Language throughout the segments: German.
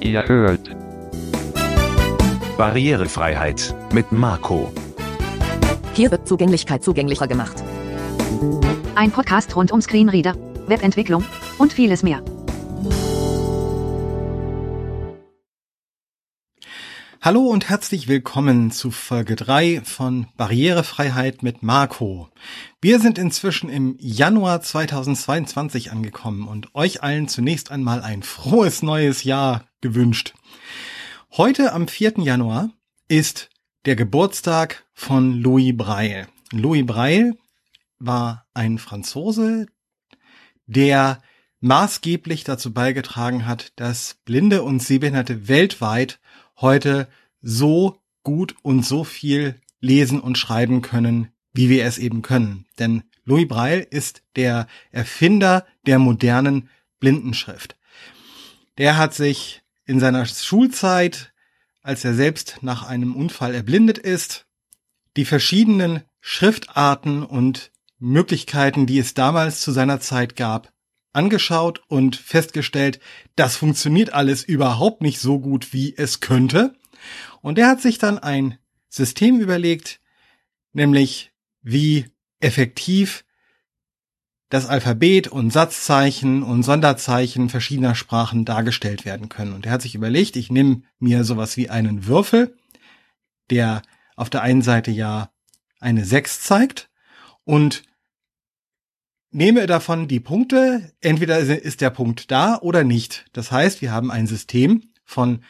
Ihr hört Barrierefreiheit mit Marco. Hier wird Zugänglichkeit zugänglicher gemacht. Ein Podcast rund um Screenreader, Webentwicklung und vieles mehr. Hallo und herzlich willkommen zu Folge 3 von Barrierefreiheit mit Marco. Wir sind inzwischen im Januar 2022 angekommen und euch allen zunächst einmal ein frohes neues Jahr gewünscht. Heute am 4. Januar ist der Geburtstag von Louis Braille. Louis Braille war ein Franzose, der maßgeblich dazu beigetragen hat, dass Blinde und Sehbehinderte weltweit heute so gut und so viel lesen und schreiben können, wie wir es eben können. Denn Louis Braille ist der Erfinder der modernen Blindenschrift. Der hat sich in seiner Schulzeit, als er selbst nach einem Unfall erblindet ist, die verschiedenen Schriftarten und Möglichkeiten, die es damals zu seiner Zeit gab, angeschaut und festgestellt, das funktioniert alles überhaupt nicht so gut, wie es könnte. Und er hat sich dann ein System überlegt, nämlich wie effektiv das Alphabet und Satzzeichen und Sonderzeichen verschiedener Sprachen dargestellt werden können. Und er hat sich überlegt, ich nehme mir sowas wie einen Würfel, der auf der einen Seite ja eine 6 zeigt und nehme davon die Punkte, entweder ist der Punkt da oder nicht. Das heißt, wir haben ein System von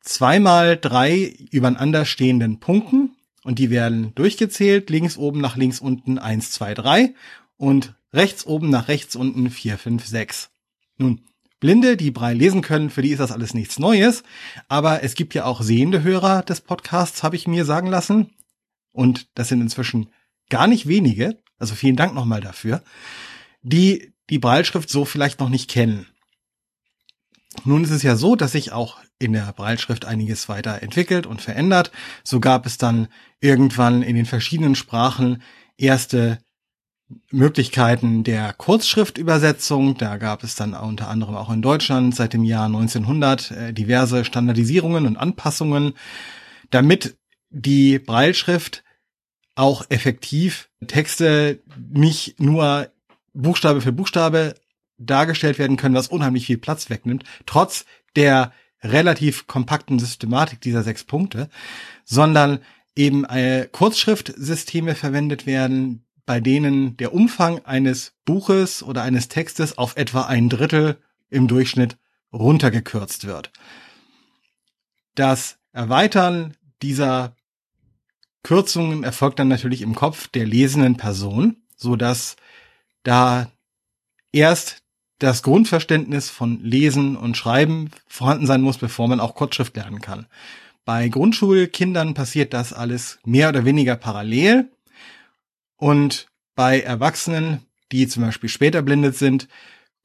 zweimal drei übereinander stehenden Punkten und die werden durchgezählt, links oben nach links unten eins, zwei, drei und rechts oben nach rechts unten vier, fünf, sechs. Nun, Blinde, die Brei lesen können, für die ist das alles nichts Neues, aber es gibt ja auch sehende Hörer des Podcasts, habe ich mir sagen lassen. Und das sind inzwischen gar nicht wenige, also vielen Dank nochmal dafür, die die Breilschrift so vielleicht noch nicht kennen. Nun ist es ja so, dass sich auch in der Breilschrift einiges weiter entwickelt und verändert. So gab es dann irgendwann in den verschiedenen Sprachen erste Möglichkeiten der Kurzschriftübersetzung. Da gab es dann unter anderem auch in Deutschland seit dem Jahr 1900 äh, diverse Standardisierungen und Anpassungen, damit die Breilschrift auch effektiv Texte nicht nur Buchstabe für Buchstabe dargestellt werden können, was unheimlich viel Platz wegnimmt, trotz der relativ kompakten Systematik dieser sechs Punkte, sondern eben äh, Kurzschriftsysteme verwendet werden, bei denen der Umfang eines Buches oder eines Textes auf etwa ein Drittel im Durchschnitt runtergekürzt wird. Das Erweitern dieser Kürzungen erfolgt dann natürlich im Kopf der lesenden Person, so dass da erst das Grundverständnis von Lesen und Schreiben vorhanden sein muss, bevor man auch Kurzschrift lernen kann. Bei Grundschulkindern passiert das alles mehr oder weniger parallel. Und bei Erwachsenen, die zum Beispiel später blindet sind,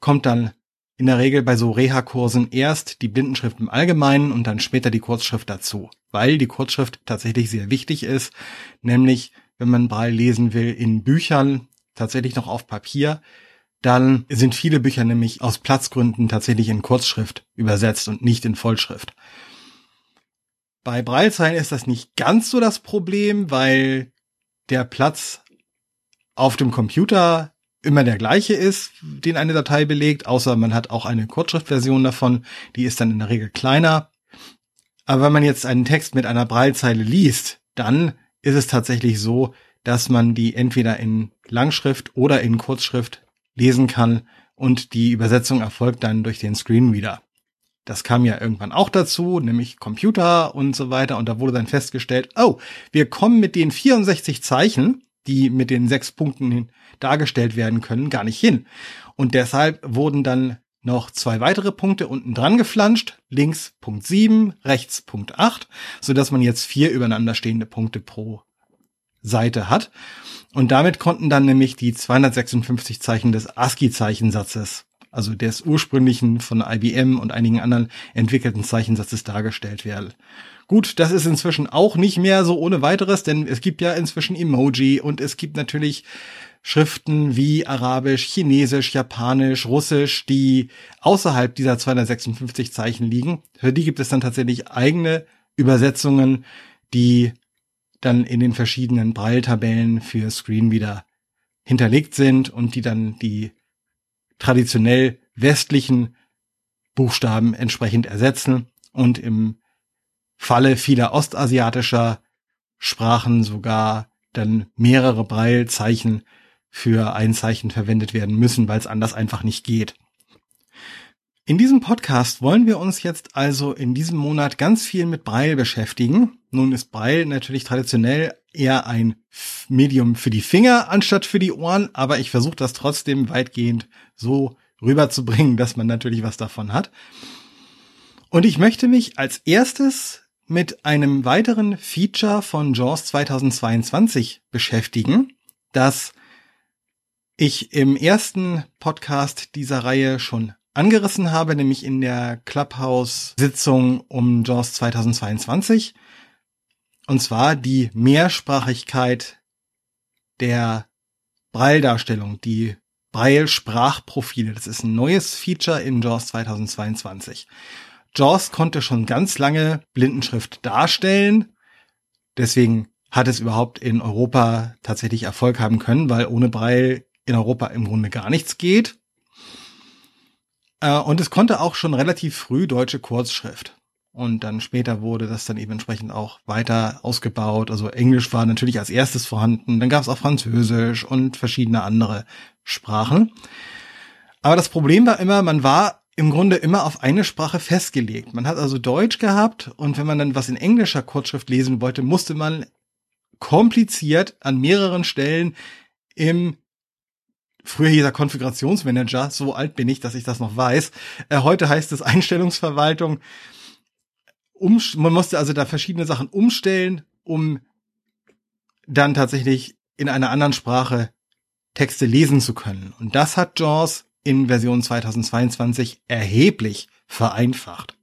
kommt dann in der Regel bei so Reha-Kursen erst die Blindenschrift im Allgemeinen und dann später die Kurzschrift dazu, weil die Kurzschrift tatsächlich sehr wichtig ist, nämlich wenn man Braille lesen will in Büchern, tatsächlich noch auf Papier, dann sind viele Bücher nämlich aus Platzgründen tatsächlich in Kurzschrift übersetzt und nicht in Vollschrift. Bei Braillezeilen ist das nicht ganz so das Problem, weil der Platz auf dem Computer immer der gleiche ist, den eine Datei belegt, außer man hat auch eine Kurzschriftversion davon, die ist dann in der Regel kleiner. Aber wenn man jetzt einen Text mit einer Braillezeile liest, dann ist es tatsächlich so, dass man die entweder in Langschrift oder in Kurzschrift lesen kann und die Übersetzung erfolgt dann durch den Screenreader. Das kam ja irgendwann auch dazu, nämlich Computer und so weiter. Und da wurde dann festgestellt, oh, wir kommen mit den 64 Zeichen, die mit den sechs Punkten dargestellt werden können, gar nicht hin. Und deshalb wurden dann noch zwei weitere Punkte unten dran geflanscht. Links Punkt 7, rechts Punkt 8, so dass man jetzt vier übereinander stehende Punkte pro Seite hat. Und damit konnten dann nämlich die 256 Zeichen des ASCII-Zeichensatzes, also des ursprünglichen von IBM und einigen anderen entwickelten Zeichensatzes dargestellt werden. Gut, das ist inzwischen auch nicht mehr so ohne weiteres, denn es gibt ja inzwischen Emoji und es gibt natürlich Schriften wie Arabisch, Chinesisch, Japanisch, Russisch, die außerhalb dieser 256 Zeichen liegen. Für die gibt es dann tatsächlich eigene Übersetzungen, die dann in den verschiedenen Braille-Tabellen für Screenreader hinterlegt sind und die dann die traditionell westlichen Buchstaben entsprechend ersetzen und im Falle vieler ostasiatischer Sprachen sogar dann mehrere Braille-Zeichen für ein Zeichen verwendet werden müssen, weil es anders einfach nicht geht. In diesem Podcast wollen wir uns jetzt also in diesem Monat ganz viel mit Braille beschäftigen. Nun ist Braille natürlich traditionell eher ein Medium für die Finger anstatt für die Ohren, aber ich versuche das trotzdem weitgehend so rüberzubringen, dass man natürlich was davon hat. Und ich möchte mich als erstes mit einem weiteren Feature von JAWS 2022 beschäftigen, das ich im ersten Podcast dieser Reihe schon angerissen habe, nämlich in der Clubhouse-Sitzung um JAWS 2022. Und zwar die Mehrsprachigkeit der Braille-Darstellung, die Braille-Sprachprofile. Das ist ein neues Feature in JAWS 2022. JAWS konnte schon ganz lange Blindenschrift darstellen. Deswegen hat es überhaupt in Europa tatsächlich Erfolg haben können, weil ohne Braille in Europa im Grunde gar nichts geht. Äh, und es konnte auch schon relativ früh deutsche Kurzschrift. Und dann später wurde das dann eben entsprechend auch weiter ausgebaut. Also Englisch war natürlich als erstes vorhanden. Dann gab es auch Französisch und verschiedene andere Sprachen. Aber das Problem war immer, man war im Grunde immer auf eine Sprache festgelegt. Man hat also Deutsch gehabt und wenn man dann was in englischer Kurzschrift lesen wollte, musste man kompliziert an mehreren Stellen im früher hieß er Konfigurationsmanager, so alt bin ich, dass ich das noch weiß. Äh, heute heißt es Einstellungsverwaltung. Um, man musste also da verschiedene Sachen umstellen, um dann tatsächlich in einer anderen Sprache Texte lesen zu können. Und das hat JAWS in Version 2022 erheblich vereinfacht.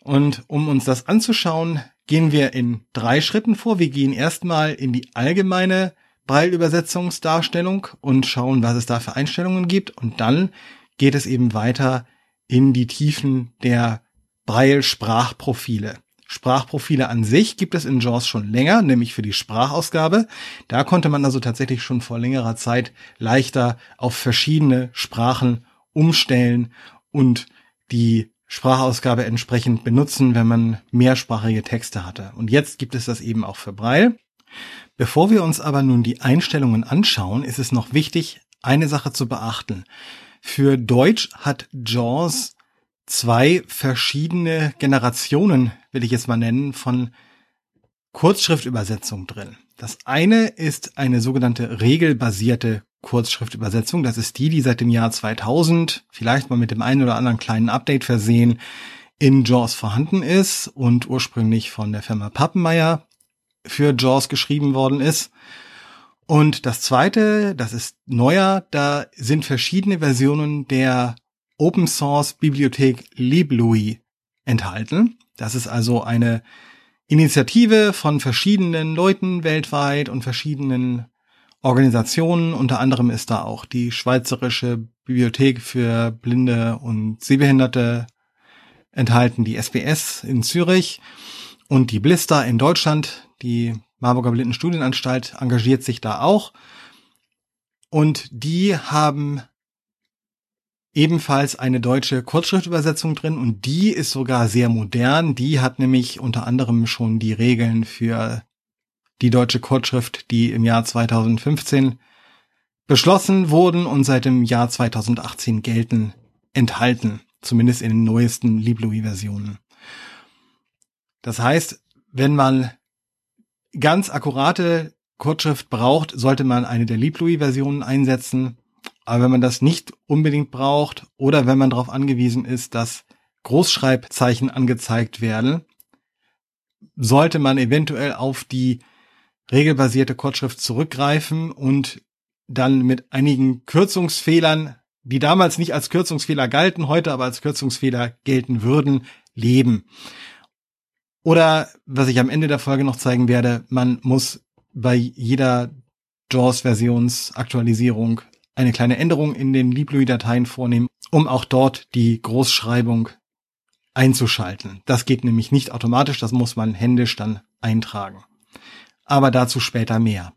Und um uns das anzuschauen, gehen wir in drei Schritten vor. Wir gehen erstmal in die allgemeine Braille-Übersetzungsdarstellung und schauen, was es da für Einstellungen gibt. Und dann geht es eben weiter in die Tiefen der Braille-Sprachprofile. Sprachprofile an sich gibt es in JAWS schon länger, nämlich für die Sprachausgabe. Da konnte man also tatsächlich schon vor längerer Zeit leichter auf verschiedene Sprachen umstellen und die Sprachausgabe entsprechend benutzen, wenn man mehrsprachige Texte hatte. Und jetzt gibt es das eben auch für Braille. Bevor wir uns aber nun die Einstellungen anschauen, ist es noch wichtig, eine Sache zu beachten. Für Deutsch hat JAWS zwei verschiedene Generationen, will ich jetzt mal nennen, von Kurzschriftübersetzung drin. Das eine ist eine sogenannte regelbasierte Kurzschriftübersetzung. Das ist die, die seit dem Jahr 2000, vielleicht mal mit dem einen oder anderen kleinen Update versehen, in JAWS vorhanden ist und ursprünglich von der Firma Pappenmeier für JAWS geschrieben worden ist. Und das zweite, das ist neuer, da sind verschiedene Versionen der Open Source Bibliothek LibLouis enthalten. Das ist also eine Initiative von verschiedenen Leuten weltweit und verschiedenen Organisationen. Unter anderem ist da auch die Schweizerische Bibliothek für Blinde und Sehbehinderte enthalten, die SBS in Zürich und die Blister in Deutschland. Die Marburger Blindenstudienanstalt engagiert sich da auch. Und die haben ebenfalls eine deutsche Kurzschriftübersetzung drin und die ist sogar sehr modern. Die hat nämlich unter anderem schon die Regeln für die deutsche Kurzschrift, die im Jahr 2015 beschlossen wurden und seit dem Jahr 2018 gelten, enthalten. Zumindest in den neuesten LibLouis-Versionen. Das heißt, wenn man ganz akkurate Kurzschrift braucht, sollte man eine der LibLouis-Versionen einsetzen. Aber wenn man das nicht unbedingt braucht oder wenn man darauf angewiesen ist, dass Großschreibzeichen angezeigt werden, sollte man eventuell auf die regelbasierte Kurzschrift zurückgreifen und dann mit einigen Kürzungsfehlern, die damals nicht als Kürzungsfehler galten, heute aber als Kürzungsfehler gelten würden, leben. Oder was ich am Ende der Folge noch zeigen werde, man muss bei jeder JAWS-Versionsaktualisierung eine kleine Änderung in den LibLui-Dateien vornehmen, um auch dort die Großschreibung einzuschalten. Das geht nämlich nicht automatisch, das muss man händisch dann eintragen. Aber dazu später mehr.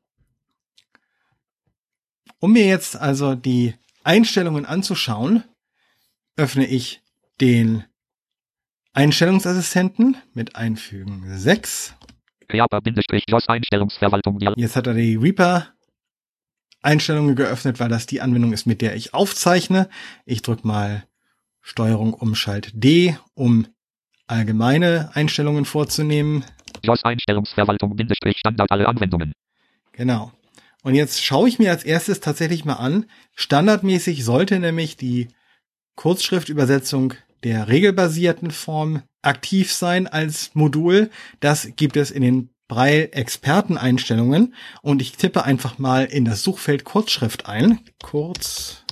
Um mir jetzt also die Einstellungen anzuschauen, öffne ich den Einstellungsassistenten mit Einfügen 6. Reaper-JOS-Einstellungsverwaltung. Jetzt hat er die Reaper Einstellungen geöffnet, weil das die Anwendung ist, mit der ich aufzeichne. Ich drücke mal Steuerung Umschalt D, um allgemeine Einstellungen vorzunehmen. JOS Einstellungsverwaltung Bindestrich Standard alle Anwendungen. Genau. Und jetzt schaue ich mir als erstes tatsächlich mal an. Standardmäßig sollte nämlich die Kurzschriftübersetzung der regelbasierten Form aktiv sein als Modul. Das gibt es in den Braille-Experteneinstellungen und ich tippe einfach mal in das Suchfeld Kurzschrift ein. Kurzschrift.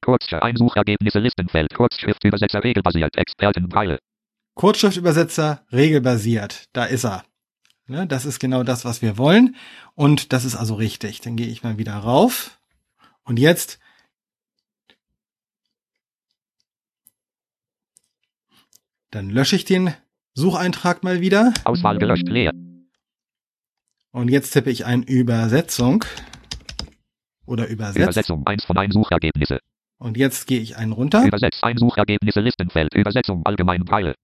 Kurzschrift Einsuchergebnisse Listenfeld Kurzschriftübersetzer regelbasiert Experten Braille. Kurzschriftübersetzer regelbasiert. Da ist er. Ne, das ist genau das, was wir wollen. Und das ist also richtig. Dann gehe ich mal wieder rauf. Und jetzt Dann lösche ich den Sucheintrag mal wieder. Auswahl gelöscht leer. Und jetzt tippe ich ein Übersetzung oder Übersetzt. Übersetzung 1 von 1 Suchergebnisse. Und jetzt gehe ich einen runter. Übersetzt ein Suchergebnisse Listenfeld Übersetzung allgemein Braille.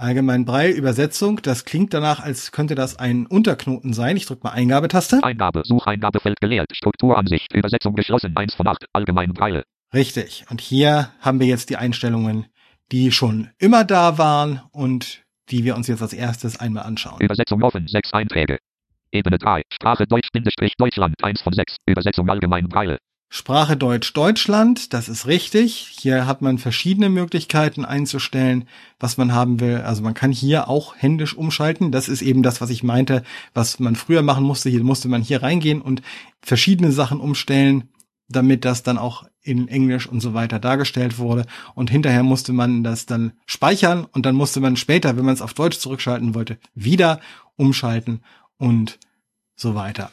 Allgemein Braille Übersetzung. Das klingt danach, als könnte das ein Unterknoten sein. Ich drücke mal Eingabetaste. Eingabe Sucheingabefeld geleert Strukturansicht Übersetzung geschlossen 1 von 8 allgemein Braille. Richtig. Und hier haben wir jetzt die Einstellungen die schon immer da waren und die wir uns jetzt als erstes einmal anschauen. Übersetzung offen, sechs Einträge. Ebene 3, Sprache Deutsch-Deutschland, 1 von 6, Übersetzung allgemein Breile. Sprache Deutsch Deutschland, das ist richtig. Hier hat man verschiedene Möglichkeiten einzustellen, was man haben will. Also man kann hier auch händisch umschalten. Das ist eben das, was ich meinte, was man früher machen musste. Hier musste man hier reingehen und verschiedene Sachen umstellen, damit das dann auch in Englisch und so weiter dargestellt wurde. Und hinterher musste man das dann speichern und dann musste man später, wenn man es auf Deutsch zurückschalten wollte, wieder umschalten und so weiter.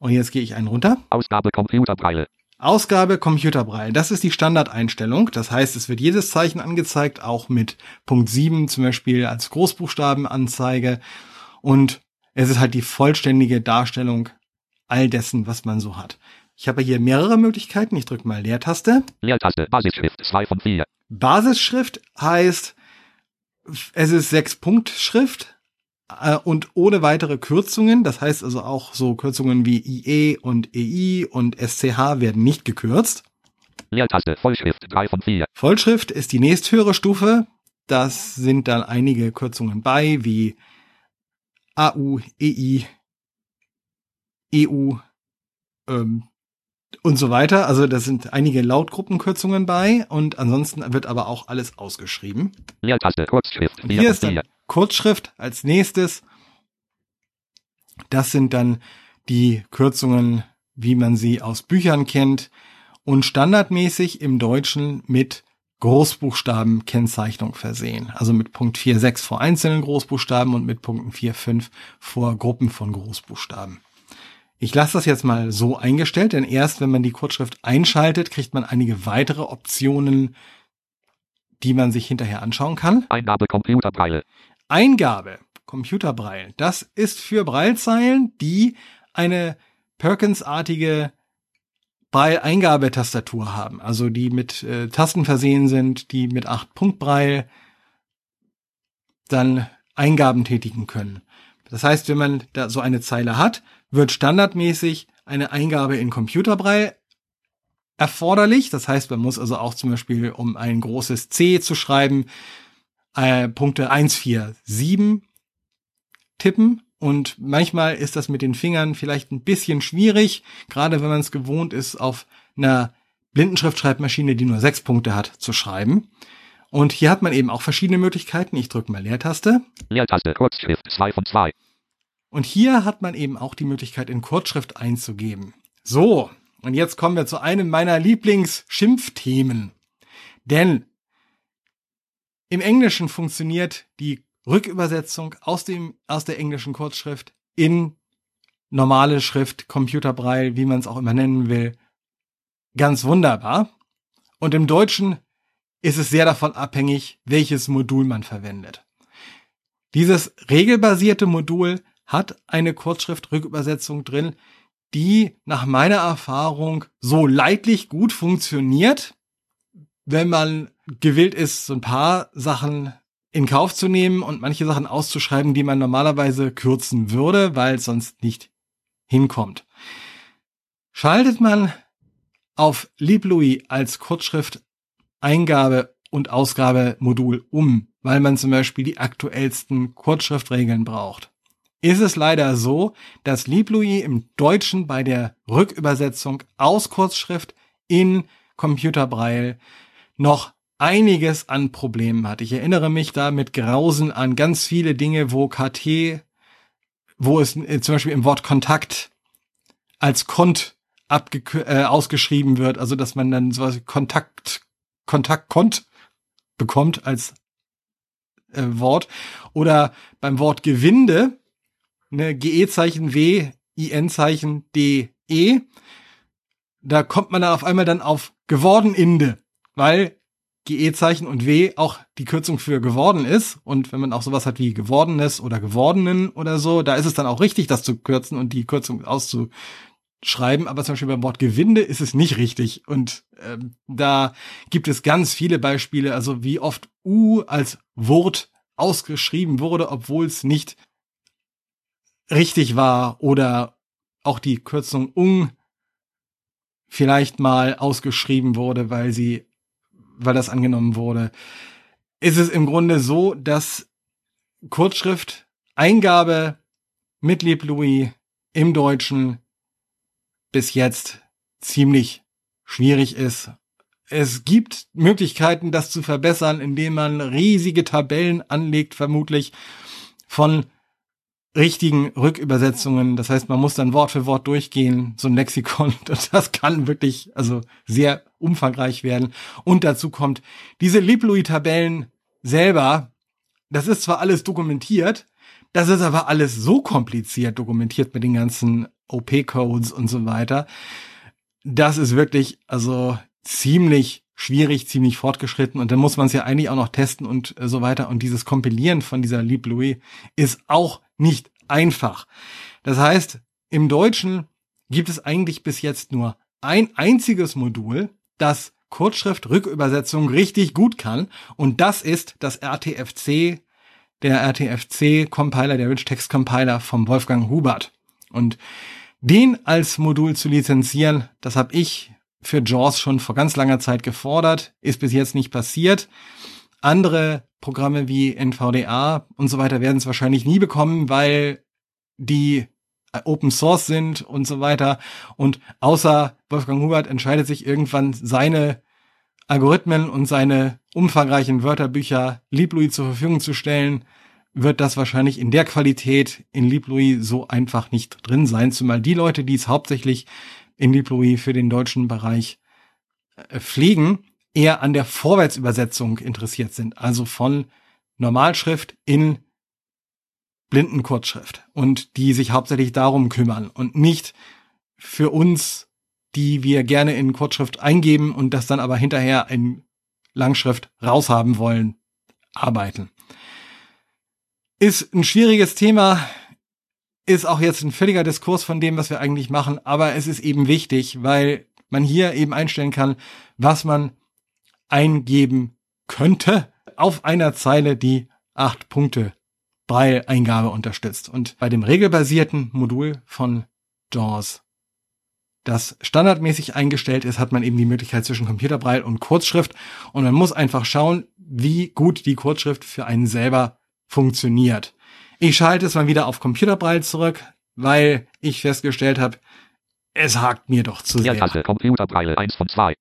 Und jetzt gehe ich einen runter. Ausgabe Computerbreile. Ausgabe Computerbreile. Das ist die Standardeinstellung. Das heißt, es wird jedes Zeichen angezeigt, auch mit Punkt 7 zum Beispiel als Großbuchstabenanzeige. Und es ist halt die vollständige Darstellung all dessen, was man so hat. Ich habe hier mehrere Möglichkeiten. Ich drücke mal Leertaste. Leertaste, Basisschrift 2 von 4. Basisschrift heißt, es ist sechs Punkt Schrift äh, und ohne weitere Kürzungen. Das heißt also auch so Kürzungen wie IE und EI und SCH werden nicht gekürzt. Leertaste, Vollschrift 3 von 4. Vollschrift ist die nächsthöhere Stufe. Das sind dann einige Kürzungen bei, wie AU, EI, EU, ähm, und so weiter. Also da sind einige Lautgruppenkürzungen bei und ansonsten wird aber auch alles ausgeschrieben. Leertaste, Kurzschrift. Und hier ist dann Kurzschrift als nächstes. Das sind dann die Kürzungen, wie man sie aus Büchern kennt und standardmäßig im Deutschen mit Großbuchstabenkennzeichnung versehen. Also mit Punkt 4.6 vor einzelnen Großbuchstaben und mit Punkten 4.5 vor Gruppen von Großbuchstaben. Ich lasse das jetzt mal so eingestellt, denn erst wenn man die Kurzschrift einschaltet, kriegt man einige weitere Optionen, die man sich hinterher anschauen kann. Eingabe Computerbreile. Eingabe Computerbreil. Das ist für Breilzeilen, die eine Perkins-artige Braille-Eingabetastatur haben, also die mit äh, Tasten versehen sind, die mit 8-Punkt-Breil dann Eingaben tätigen können. Das heißt, wenn man da so eine Zeile hat, wird standardmäßig eine Eingabe in Computerbrei erforderlich. Das heißt, man muss also auch zum Beispiel, um ein großes C zu schreiben, äh, Punkte 1, 4, 7 tippen. Und manchmal ist das mit den Fingern vielleicht ein bisschen schwierig, gerade wenn man es gewohnt ist, auf einer Blindenschriftschreibmaschine, die nur sechs Punkte hat, zu schreiben. Und hier hat man eben auch verschiedene Möglichkeiten. Ich drücke mal Leertaste. Leertaste, Kurzschrift 2 von 2. Und hier hat man eben auch die Möglichkeit, in Kurzschrift einzugeben. So, und jetzt kommen wir zu einem meiner Lieblingsschimpfthemen. Denn im Englischen funktioniert die Rückübersetzung aus dem, aus der englischen Kurzschrift in normale Schrift, Computerbraille, wie man es auch immer nennen will, ganz wunderbar. Und im Deutschen ist es sehr davon abhängig, welches Modul man verwendet. Dieses regelbasierte Modul hat eine Kurzschrift-Rückübersetzung drin, die nach meiner Erfahrung so leidlich gut funktioniert, wenn man gewillt ist, so ein paar Sachen in Kauf zu nehmen und manche Sachen auszuschreiben, die man normalerweise kürzen würde, weil es sonst nicht hinkommt. Schaltet man auf LibLouis als Kurzschrift Eingabe und Ausgabemodul um, weil man zum Beispiel die aktuellsten Kurzschriftregeln braucht, ist es leider so, dass LibLouis im Deutschen bei der Rückübersetzung aus Kurzschrift in Computerbraille noch einiges an Problemen hat. Ich erinnere mich da mit Grausen an ganz viele Dinge, wo KT, wo es äh, zum Beispiel im Wort Kontakt als Kont abge äh, ausgeschrieben wird, also dass man dann sowas Kontakt, Kontakt, Kont bekommt als äh, Wort. Oder beim Wort Gewinde, ne, GE-Zeichen W, IN-Zeichen D, E, da kommt man dann auf einmal dann auf geworden Inde weil GE-Zeichen und W auch die Kürzung für geworden ist. Und wenn man auch sowas hat wie gewordenes oder gewordenen oder so, da ist es dann auch richtig, das zu kürzen und die Kürzung auszuschreiben. Aber zum Beispiel beim Wort Gewinde ist es nicht richtig. Und ähm, da gibt es ganz viele Beispiele, also wie oft U als Wort ausgeschrieben wurde, obwohl es nicht richtig war oder auch die Kürzung ung vielleicht mal ausgeschrieben wurde, weil sie weil das angenommen wurde, ist es im Grunde so, dass Kurzschrift Eingabe mit Lieb Louis im Deutschen bis jetzt ziemlich schwierig ist. Es gibt Möglichkeiten, das zu verbessern, indem man riesige Tabellen anlegt, vermutlich von richtigen Rückübersetzungen. Das heißt, man muss dann Wort für Wort durchgehen, so ein Lexikon. Das kann wirklich, also sehr umfangreich werden. Und dazu kommt, diese Liblui-Tabellen selber, das ist zwar alles dokumentiert, das ist aber alles so kompliziert dokumentiert mit den ganzen OP-Codes und so weiter. Das ist wirklich, also ziemlich schwierig, ziemlich fortgeschritten und dann muss man es ja eigentlich auch noch testen und so weiter. Und dieses Kompilieren von dieser LibLouis ist auch nicht einfach. Das heißt, im Deutschen gibt es eigentlich bis jetzt nur ein einziges Modul, das Kurzschrift-Rückübersetzung richtig gut kann. Und das ist das RTFC, der RTFC-Compiler, der Rich Text Compiler vom Wolfgang Hubert. Und den als Modul zu lizenzieren, das habe ich für JAWS schon vor ganz langer Zeit gefordert, ist bis jetzt nicht passiert. Andere Programme wie NVDA und so weiter werden es wahrscheinlich nie bekommen, weil die äh, Open Source sind und so weiter. Und außer Wolfgang Hubert entscheidet sich irgendwann seine Algorithmen und seine umfangreichen Wörterbücher LibLouis zur Verfügung zu stellen, wird das wahrscheinlich in der Qualität in LibLouis so einfach nicht drin sein, zumal die Leute, die es hauptsächlich in LibLouis für den deutschen Bereich äh, pflegen, eher an der Vorwärtsübersetzung interessiert sind, also von Normalschrift in Blindenkurzschrift und die sich hauptsächlich darum kümmern und nicht für uns, die wir gerne in Kurzschrift eingeben und das dann aber hinterher in Langschrift raushaben wollen, arbeiten. Ist ein schwieriges Thema, ist auch jetzt ein völliger Diskurs von dem, was wir eigentlich machen, aber es ist eben wichtig, weil man hier eben einstellen kann, was man eingeben könnte auf einer Zeile, die acht Punkte Braille-Eingabe unterstützt. Und bei dem regelbasierten Modul von JAWS, das standardmäßig eingestellt ist, hat man eben die Möglichkeit zwischen Computerbraille und Kurzschrift. Und man muss einfach schauen, wie gut die Kurzschrift für einen selber funktioniert. Ich schalte es mal wieder auf Computerbraille zurück, weil ich festgestellt habe, es hakt mir doch zu sehr. Computerbraille 1 von 2.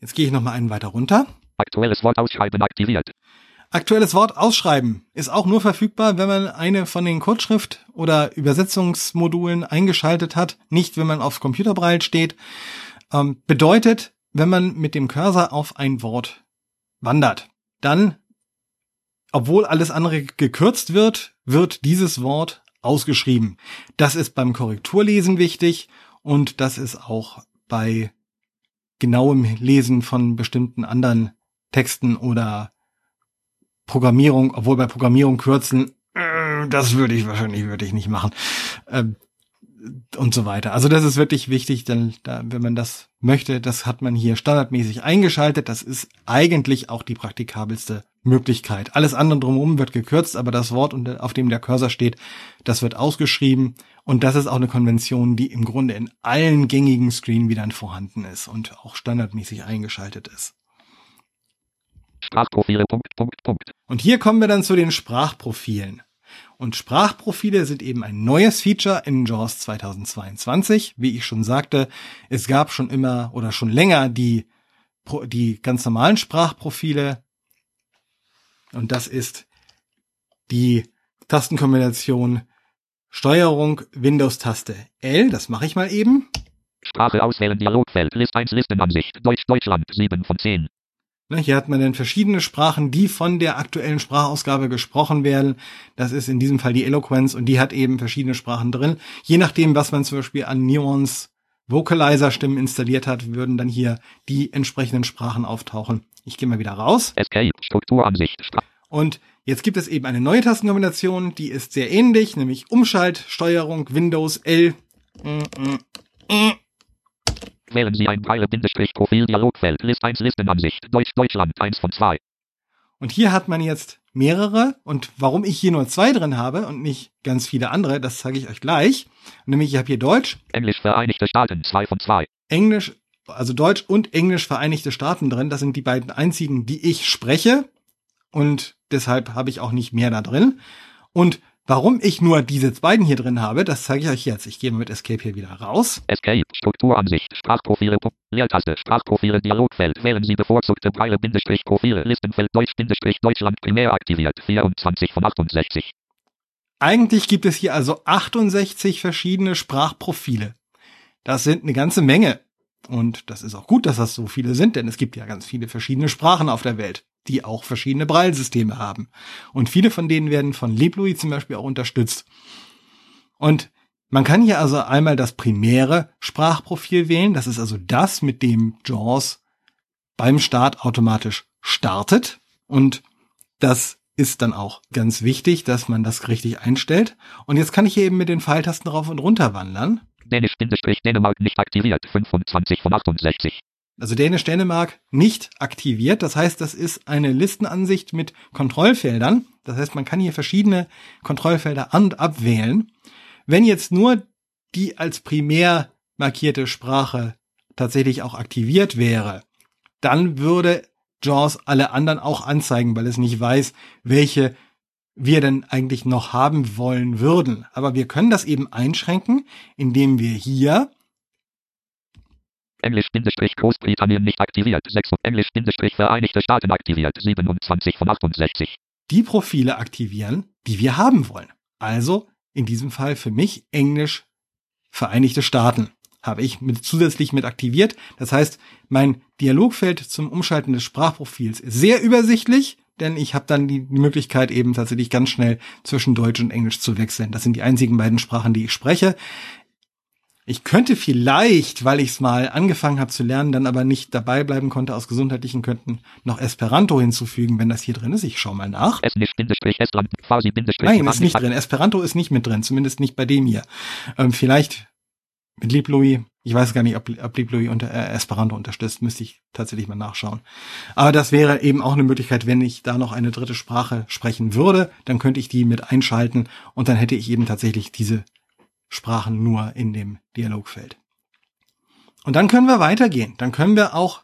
Jetzt gehe ich noch mal einen weiter runter. Aktuelles Wort ausschreiben aktiviert. Aktuelles Wort ausschreiben ist auch nur verfügbar, wenn man eine von den Kurzschrift- oder Übersetzungsmodulen eingeschaltet hat, nicht wenn man auf Computerbraille steht. Ähm, bedeutet, wenn man mit dem Cursor auf ein Wort wandert, dann obwohl alles andere gekürzt wird, wird dieses Wort ausgeschrieben. Das ist beim Korrekturlesen wichtig und das ist auch bei genauem Lesen von bestimmten anderen Texten oder Programmierung, obwohl bei Programmierung kürzen, äh, das würde ich wahrscheinlich würde ich nicht machen. Ähm, und so weiter. Also das ist wirklich wichtig, denn da, wenn man das möchte, das hat man hier standardmäßig eingeschaltet. Das ist eigentlich auch die praktikabelste Möglichkeit. Alles andere drumherum wird gekürzt, aber das Wort, auf dem der Cursor steht, das wird ausgeschrieben. Und das ist auch eine Konvention, die im Grunde in allen gängigen Screenreadern vorhanden ist und auch standardmäßig eingeschaltet ist. Sprachprofile, Punkt, Punkt, Punkt. Und hier kommen wir dann zu den Sprachprofilen. Und Sprachprofile sind eben ein neues Feature in JAWS 2022. Wie ich schon sagte, es gab schon immer oder schon länger die, die ganz normalen Sprachprofile. Und das ist die Tastenkombination Steuerung Windows-Taste L. Das mache ich mal eben. Sprache auswählen, Dialogfeld, List 1, Listenansicht, Deutsch, Deutschland, 7 von 10. Ne, hier hat man dann verschiedene Sprachen, die von der aktuellen Sprachausgabe gesprochen werden. Das ist in diesem Fall die Eloquence und die hat eben verschiedene Sprachen drin. Je nachdem, was man zum Beispiel an Nuance Vocalizer Stimmen installiert hat, würden dann hier die entsprechenden Sprachen auftauchen. Ich gehe mal wieder raus. Escape, Strukturansicht. Und jetzt gibt es eben eine neue Tastenkombination, die ist sehr ähnlich, nämlich Umschalt, Steuerung, Windows, L. Mm, mm, mm. Wählen Sie ein Pfeile-Profil Dialogfeld, List 1 Listenansicht, Deutsch, Deutschland, 1 von 2. Und hier hat man jetzt mehrere und warum ich hier nur zwei drin habe und nicht ganz viele andere, das zeige ich euch gleich. Nämlich ich habe hier Deutsch. Englisch Vereinigte Staaten, 2 von 2. Englisch, also Deutsch und Englisch Vereinigte Staaten drin. Das sind die beiden einzigen, die ich spreche. Und deshalb habe ich auch nicht mehr da drin. Und Warum ich nur diese beiden hier drin habe, das zeige ich euch jetzt. Ich gehe mit Escape hier wieder raus. Escape, Strukturansicht, Sprachprofile, Leertaste, Sprachprofile, Dialogfeld. Wählen Sie bevorzugte Pfeile, Bindestrich, Profile, Listenfeld, Deutsch, Bindestrich, Deutschland, primär aktiviert, 24 von 68. Eigentlich gibt es hier also 68 verschiedene Sprachprofile. Das sind eine ganze Menge. Und das ist auch gut, dass das so viele sind, denn es gibt ja ganz viele verschiedene Sprachen auf der Welt die auch verschiedene Braillesysteme haben. Und viele von denen werden von LibLouis zum Beispiel auch unterstützt. Und man kann hier also einmal das primäre Sprachprofil wählen. Das ist also das, mit dem JAWS beim Start automatisch startet. Und das ist dann auch ganz wichtig, dass man das richtig einstellt. Und jetzt kann ich hier eben mit den Pfeiltasten rauf und runter wandern. Dänisch-Dänemark nicht aktiviert, 25 von 68 also Dänisch Dänemark nicht aktiviert. Das heißt, das ist eine Listenansicht mit Kontrollfeldern. Das heißt, man kann hier verschiedene Kontrollfelder an- und abwählen. Wenn jetzt nur die als primär markierte Sprache tatsächlich auch aktiviert wäre, dann würde JAWS alle anderen auch anzeigen, weil es nicht weiß, welche wir denn eigentlich noch haben wollen würden. Aber wir können das eben einschränken, indem wir hier Englisch-Großbritannien nicht aktiviert. 6 Englisch-Vereinigte Staaten aktiviert. 27 von 68. Die Profile aktivieren, die wir haben wollen. Also in diesem Fall für mich Englisch Vereinigte Staaten habe ich mit, zusätzlich mit aktiviert. Das heißt, mein Dialogfeld zum Umschalten des Sprachprofils ist sehr übersichtlich, denn ich habe dann die Möglichkeit eben tatsächlich ganz schnell zwischen Deutsch und Englisch zu wechseln. Das sind die einzigen beiden Sprachen, die ich spreche. Ich könnte vielleicht, weil ich es mal angefangen habe zu lernen, dann aber nicht dabei bleiben konnte aus gesundheitlichen Gründen, noch Esperanto hinzufügen, wenn das hier drin ist. Ich schau mal nach. Es nicht, Bindestrich, Estland, quasi, Bindestrich, Nein, ist nicht drin. Esperanto ist nicht mit drin, zumindest nicht bei dem hier. Ähm, vielleicht mit LibLouis. Ich weiß gar nicht, ob, ob LibLouis unter äh, Esperanto unterstützt. Müsste ich tatsächlich mal nachschauen. Aber das wäre eben auch eine Möglichkeit, wenn ich da noch eine dritte Sprache sprechen würde, dann könnte ich die mit einschalten und dann hätte ich eben tatsächlich diese Sprachen nur in dem Dialogfeld. Und dann können wir weitergehen. Dann können wir auch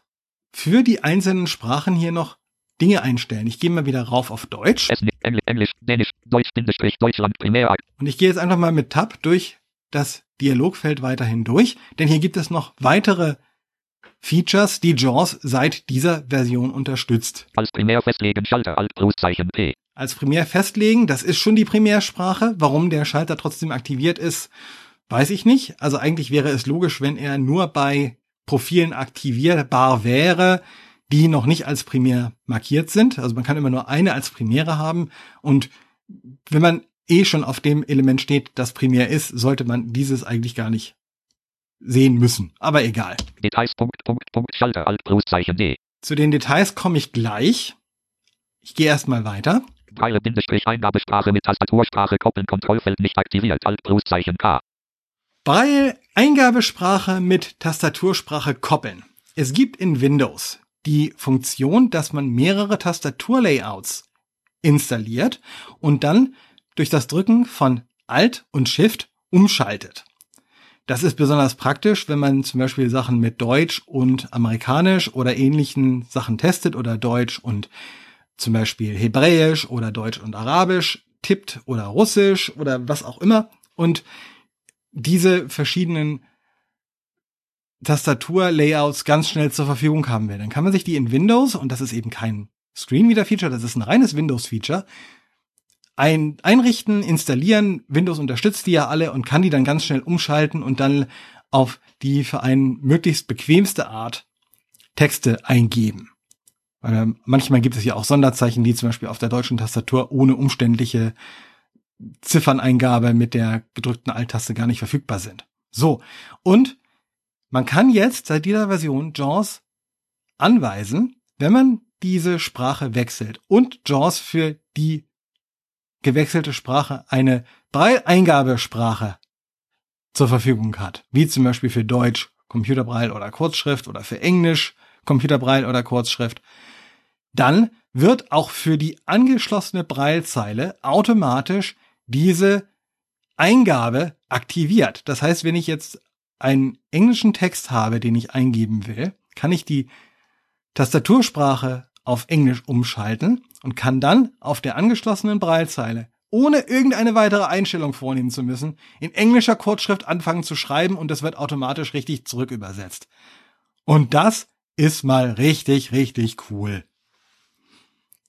für die einzelnen Sprachen hier noch Dinge einstellen. Ich gehe mal wieder rauf auf Deutsch. Englisch, Dänisch, Deutsch, Deutschland, primär. Und ich gehe jetzt einfach mal mit Tab durch das Dialogfeld weiterhin durch, denn hier gibt es noch weitere Features, die JAWS seit dieser Version unterstützt. Als primär festlegen Schalter Alt P als primär festlegen. Das ist schon die Primärsprache. Warum der Schalter trotzdem aktiviert ist, weiß ich nicht. Also eigentlich wäre es logisch, wenn er nur bei Profilen aktivierbar wäre, die noch nicht als primär markiert sind. Also man kann immer nur eine als Primäre haben und wenn man eh schon auf dem Element steht, das primär ist, sollte man dieses eigentlich gar nicht sehen müssen. Aber egal. Details, Punkt, Punkt, Punkt, Schalter, Alt, Großzeichen D. Zu den Details komme ich gleich. Ich gehe erstmal weiter. Braille, Bindestrich, Eingabesprache mit Tastatursprache koppeln, Kontrollfeld nicht aktiviert, Alt, Großzeichen K. Braille Eingabesprache mit Tastatursprache koppeln. Es gibt in Windows die Funktion, dass man mehrere Tastaturlayouts installiert und dann durch das Drücken von Alt und Shift umschaltet. Das ist besonders praktisch, wenn man zum Beispiel Sachen mit Deutsch und Amerikanisch oder ähnlichen Sachen testet oder Deutsch und zum Beispiel Hebräisch oder Deutsch und Arabisch tippt oder Russisch oder was auch immer und diese verschiedenen Tastaturlayouts ganz schnell zur Verfügung haben will. Dann kann man sich die in Windows, und das ist eben kein Screenreader-Feature, das ist ein reines Windows-Feature, ein, einrichten, installieren. Windows unterstützt die ja alle und kann die dann ganz schnell umschalten und dann auf die für einen möglichst bequemste Art Texte eingeben. Weil manchmal gibt es ja auch Sonderzeichen, die zum Beispiel auf der deutschen Tastatur ohne umständliche Zifferneingabe mit der gedrückten Alt-Taste gar nicht verfügbar sind. So. Und man kann jetzt seit dieser Version JAWS anweisen, wenn man diese Sprache wechselt und JAWS für die gewechselte Sprache eine Braille-Eingabesprache zur Verfügung hat, wie zum Beispiel für Deutsch Computerbraille oder Kurzschrift oder für Englisch Computerbraille oder Kurzschrift, dann wird auch für die angeschlossene Braillezeile automatisch diese Eingabe aktiviert. Das heißt, wenn ich jetzt einen englischen Text habe, den ich eingeben will, kann ich die Tastatursprache auf Englisch umschalten und kann dann auf der angeschlossenen Braillezeile, ohne irgendeine weitere Einstellung vornehmen zu müssen, in englischer Kurzschrift anfangen zu schreiben und es wird automatisch richtig zurückübersetzt. Und das ist mal richtig, richtig cool.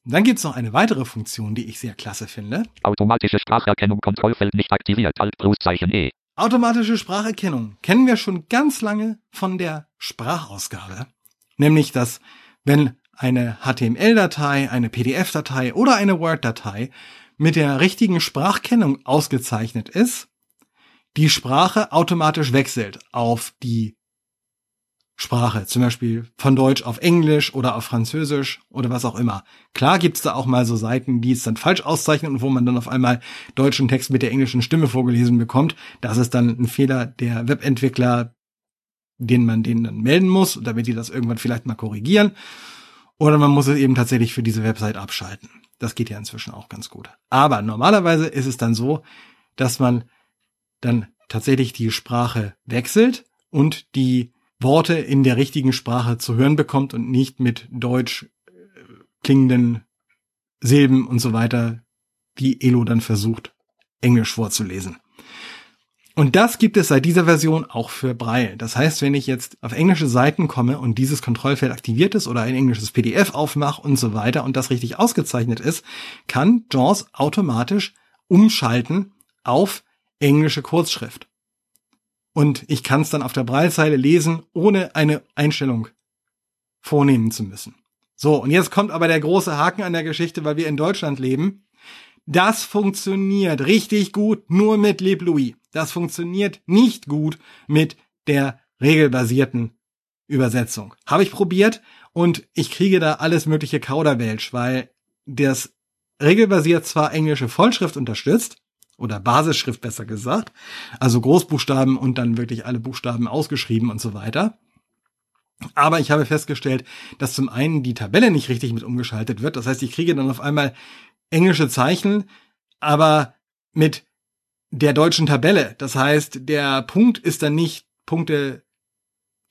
Dann gibt's noch eine weitere Funktion, die ich sehr klasse finde. Automatische Spracherkennung, Kontrollfeld nicht aktiviert, Alt, Großzeichen E. Automatische Spracherkennung kennen wir schon ganz lange von der Sprachausgabe. Nämlich, dass wenn eine HTML-Datei, eine PDF-Datei oder eine Word-Datei mit der richtigen Sprachkennung ausgezeichnet ist, die Sprache automatisch wechselt auf die Sprache, zum Beispiel von Deutsch auf Englisch oder auf Französisch oder was auch immer. Klar gibt's da auch mal so Seiten, die es dann falsch auszeichnen und wo man dann auf einmal deutschen Text mit der englischen Stimme vorgelesen bekommt. Das ist dann ein Fehler der Webentwickler, den man denen dann melden muss, damit die das irgendwann vielleicht mal korrigieren. Oder man muss es eben tatsächlich für diese Website abschalten. Das geht ja inzwischen auch ganz gut. Aber normalerweise ist es dann so, dass man dann tatsächlich die Sprache wechselt und die Worte in der richtigen Sprache zu hören bekommt und nicht mit deutsch äh, klingenden Silben und so weiter, wie Elo dann versucht, Englisch vorzulesen. Und das gibt es seit dieser Version auch für Braille. Das heißt, wenn ich jetzt auf englische Seiten komme und dieses Kontrollfeld aktiviert ist oder ein englisches PDF aufmache und so weiter und das richtig ausgezeichnet ist, kann JAWS automatisch umschalten auf englische Kurzschrift. Und ich kann es dann auf der Braillezeile lesen, ohne eine Einstellung vornehmen zu müssen. So, und jetzt kommt aber der große Haken an der Geschichte, weil wir in Deutschland leben. Das funktioniert richtig gut nur mit LibLouis. Das funktioniert nicht gut mit der regelbasierten Übersetzung. Habe ich probiert und ich kriege da alles mögliche Kauderwelsch, weil das regelbasiert zwar englische Vollschrift unterstützt, oder Basisschrift besser gesagt, also Großbuchstaben und dann wirklich alle Buchstaben ausgeschrieben und so weiter. Aber ich habe festgestellt, dass zum einen die Tabelle nicht richtig mit umgeschaltet wird. Das heißt, ich kriege dann auf einmal englische Zeichen, aber mit der deutschen Tabelle. Das heißt, der Punkt ist dann nicht Punkte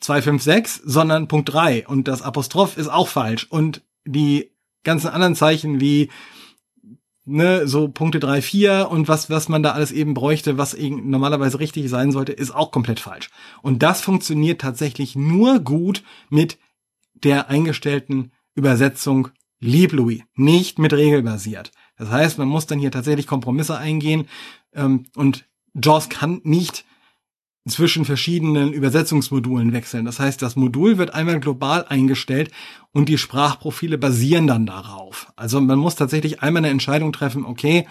256, sondern Punkt 3 und das Apostroph ist auch falsch und die ganzen anderen Zeichen wie ne, so Punkte 3, 4 und was, was man da alles eben bräuchte, was eben normalerweise richtig sein sollte, ist auch komplett falsch. Und das funktioniert tatsächlich nur gut mit der eingestellten Übersetzung LibLouis, nicht mit regelbasiert. Das heißt, man muss dann hier tatsächlich Kompromisse eingehen ähm, und JAWS kann nicht zwischen verschiedenen Übersetzungsmodulen wechseln. Das heißt, das Modul wird einmal global eingestellt und die Sprachprofile basieren dann darauf. Also man muss tatsächlich einmal eine Entscheidung treffen, okay,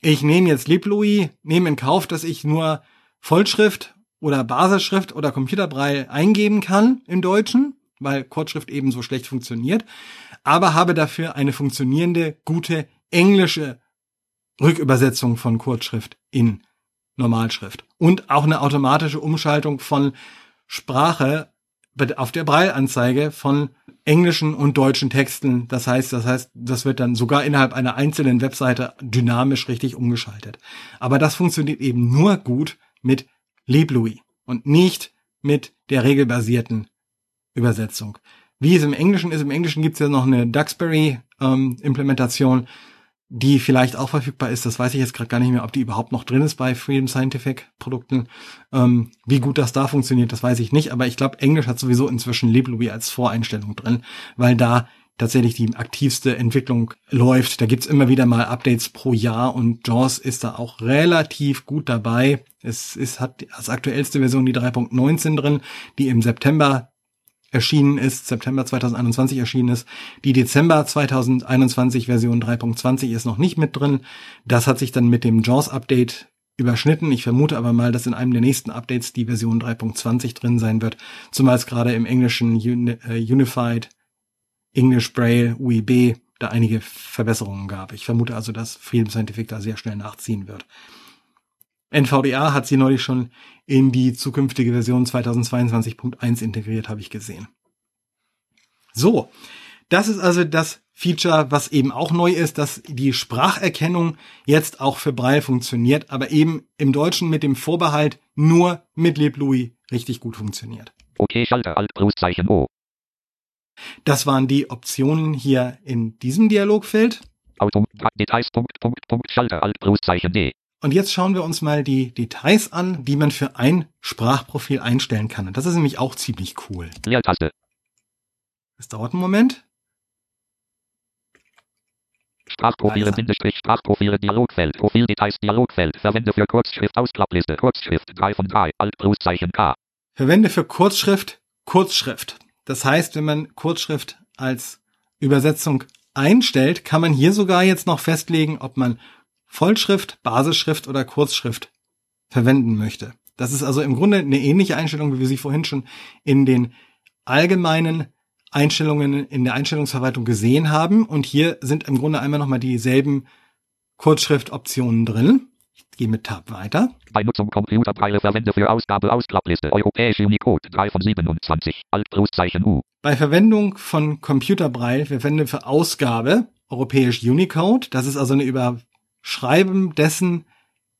ich nehme jetzt LibLouis, nehme in Kauf, dass ich nur Vollschrift oder Basisschrift oder Computerbrei eingeben kann im Deutschen, weil Kurzschrift eben so schlecht funktioniert, aber habe dafür eine funktionierende, gute englische Rückübersetzung von Kurzschrift in Normalschrift und auch eine automatische Umschaltung von Sprache auf der Brailleanzeige von englischen und deutschen Texten. Das heißt, das heißt, das wird dann sogar innerhalb einer einzelnen Webseite dynamisch richtig umgeschaltet. Aber das funktioniert eben nur gut mit LibLouis und nicht mit der regelbasierten Übersetzung. Wie es im Englischen ist, im Englischen gibt es ja noch eine Duxbury-Implementation. Ähm, die vielleicht auch verfügbar ist. Das weiß ich jetzt gerade gar nicht mehr, ob die überhaupt noch drin ist bei Freedom Scientific Produkten. Ähm, wie gut das da funktioniert, das weiß ich nicht. Aber ich glaube, Englisch hat sowieso inzwischen LibLouis als Voreinstellung drin, weil da tatsächlich die aktivste Entwicklung läuft. Da gibt's immer wieder mal Updates pro Jahr und JAWS ist da auch relativ gut dabei. Es ist, hat als aktuellste Version die 3.19 drin, die im September erschienen ist, September 2021 erschienen ist. Die Dezember 2021 Version 3.20 ist noch nicht mit drin. Das hat sich dann mit dem JAWS Update überschnitten. Ich vermute aber mal, dass in einem der nächsten Updates die Version 3.20 drin sein wird, zumal es gerade im englischen äh, Unified English Braille UIB da einige Verbesserungen gab. Ich vermute also, dass Freedom Scientific da sehr schnell nachziehen wird. NVDA hat sie neulich schon in die zukünftige Version 2022.1 integriert, habe ich gesehen. So, das ist also das Feature, was eben auch neu ist, dass die Spracherkennung jetzt auch für Braille funktioniert, aber eben im Deutschen mit dem Vorbehalt nur mit LibLouis richtig gut funktioniert. Okay, Schalter, Alt, Großzeichen O. Das waren die Optionen hier in diesem Dialogfeld. Auto, Details, Punkt, Punkt, Punkt, Schalter, Alt, Großzeichen D. Und jetzt schauen wir uns mal die Details an, die man für ein Sprachprofil einstellen kann. Und das ist nämlich auch ziemlich cool. Leertaste. Es dauert einen Moment. Sprachprofile, Bindestrich, Sprachprofile, Dialogfeld, Profildetails, Dialogfeld, verwende für Kurzschrift, Ausklappliste, Kurzschrift, 3 von 3, Alt, Großzeichen K. Verwende für Kurzschrift, Kurzschrift. Das heißt, wenn man Kurzschrift als Übersetzung einstellt, kann man hier sogar jetzt noch festlegen, ob man Vollschrift, Basisschrift oder Kurzschrift verwenden möchte. Das ist also im Grunde eine ähnliche Einstellung, wie wir sie vorhin schon in den allgemeinen Einstellungen in der Einstellungsverwaltung gesehen haben. Und hier sind im Grunde einmal nochmal dieselben Kurzschriftoptionen drin. Ich gehe mit Tab weiter. Bei Nutzung Computerpreile verwende für Ausgabe Ausklappliste Europäische Unicode 3 von 27 Alt U. Bei Verwendung von Computerbraille verwende für Ausgabe Europäisch Unicode. Das ist also eine über Schreiben dessen,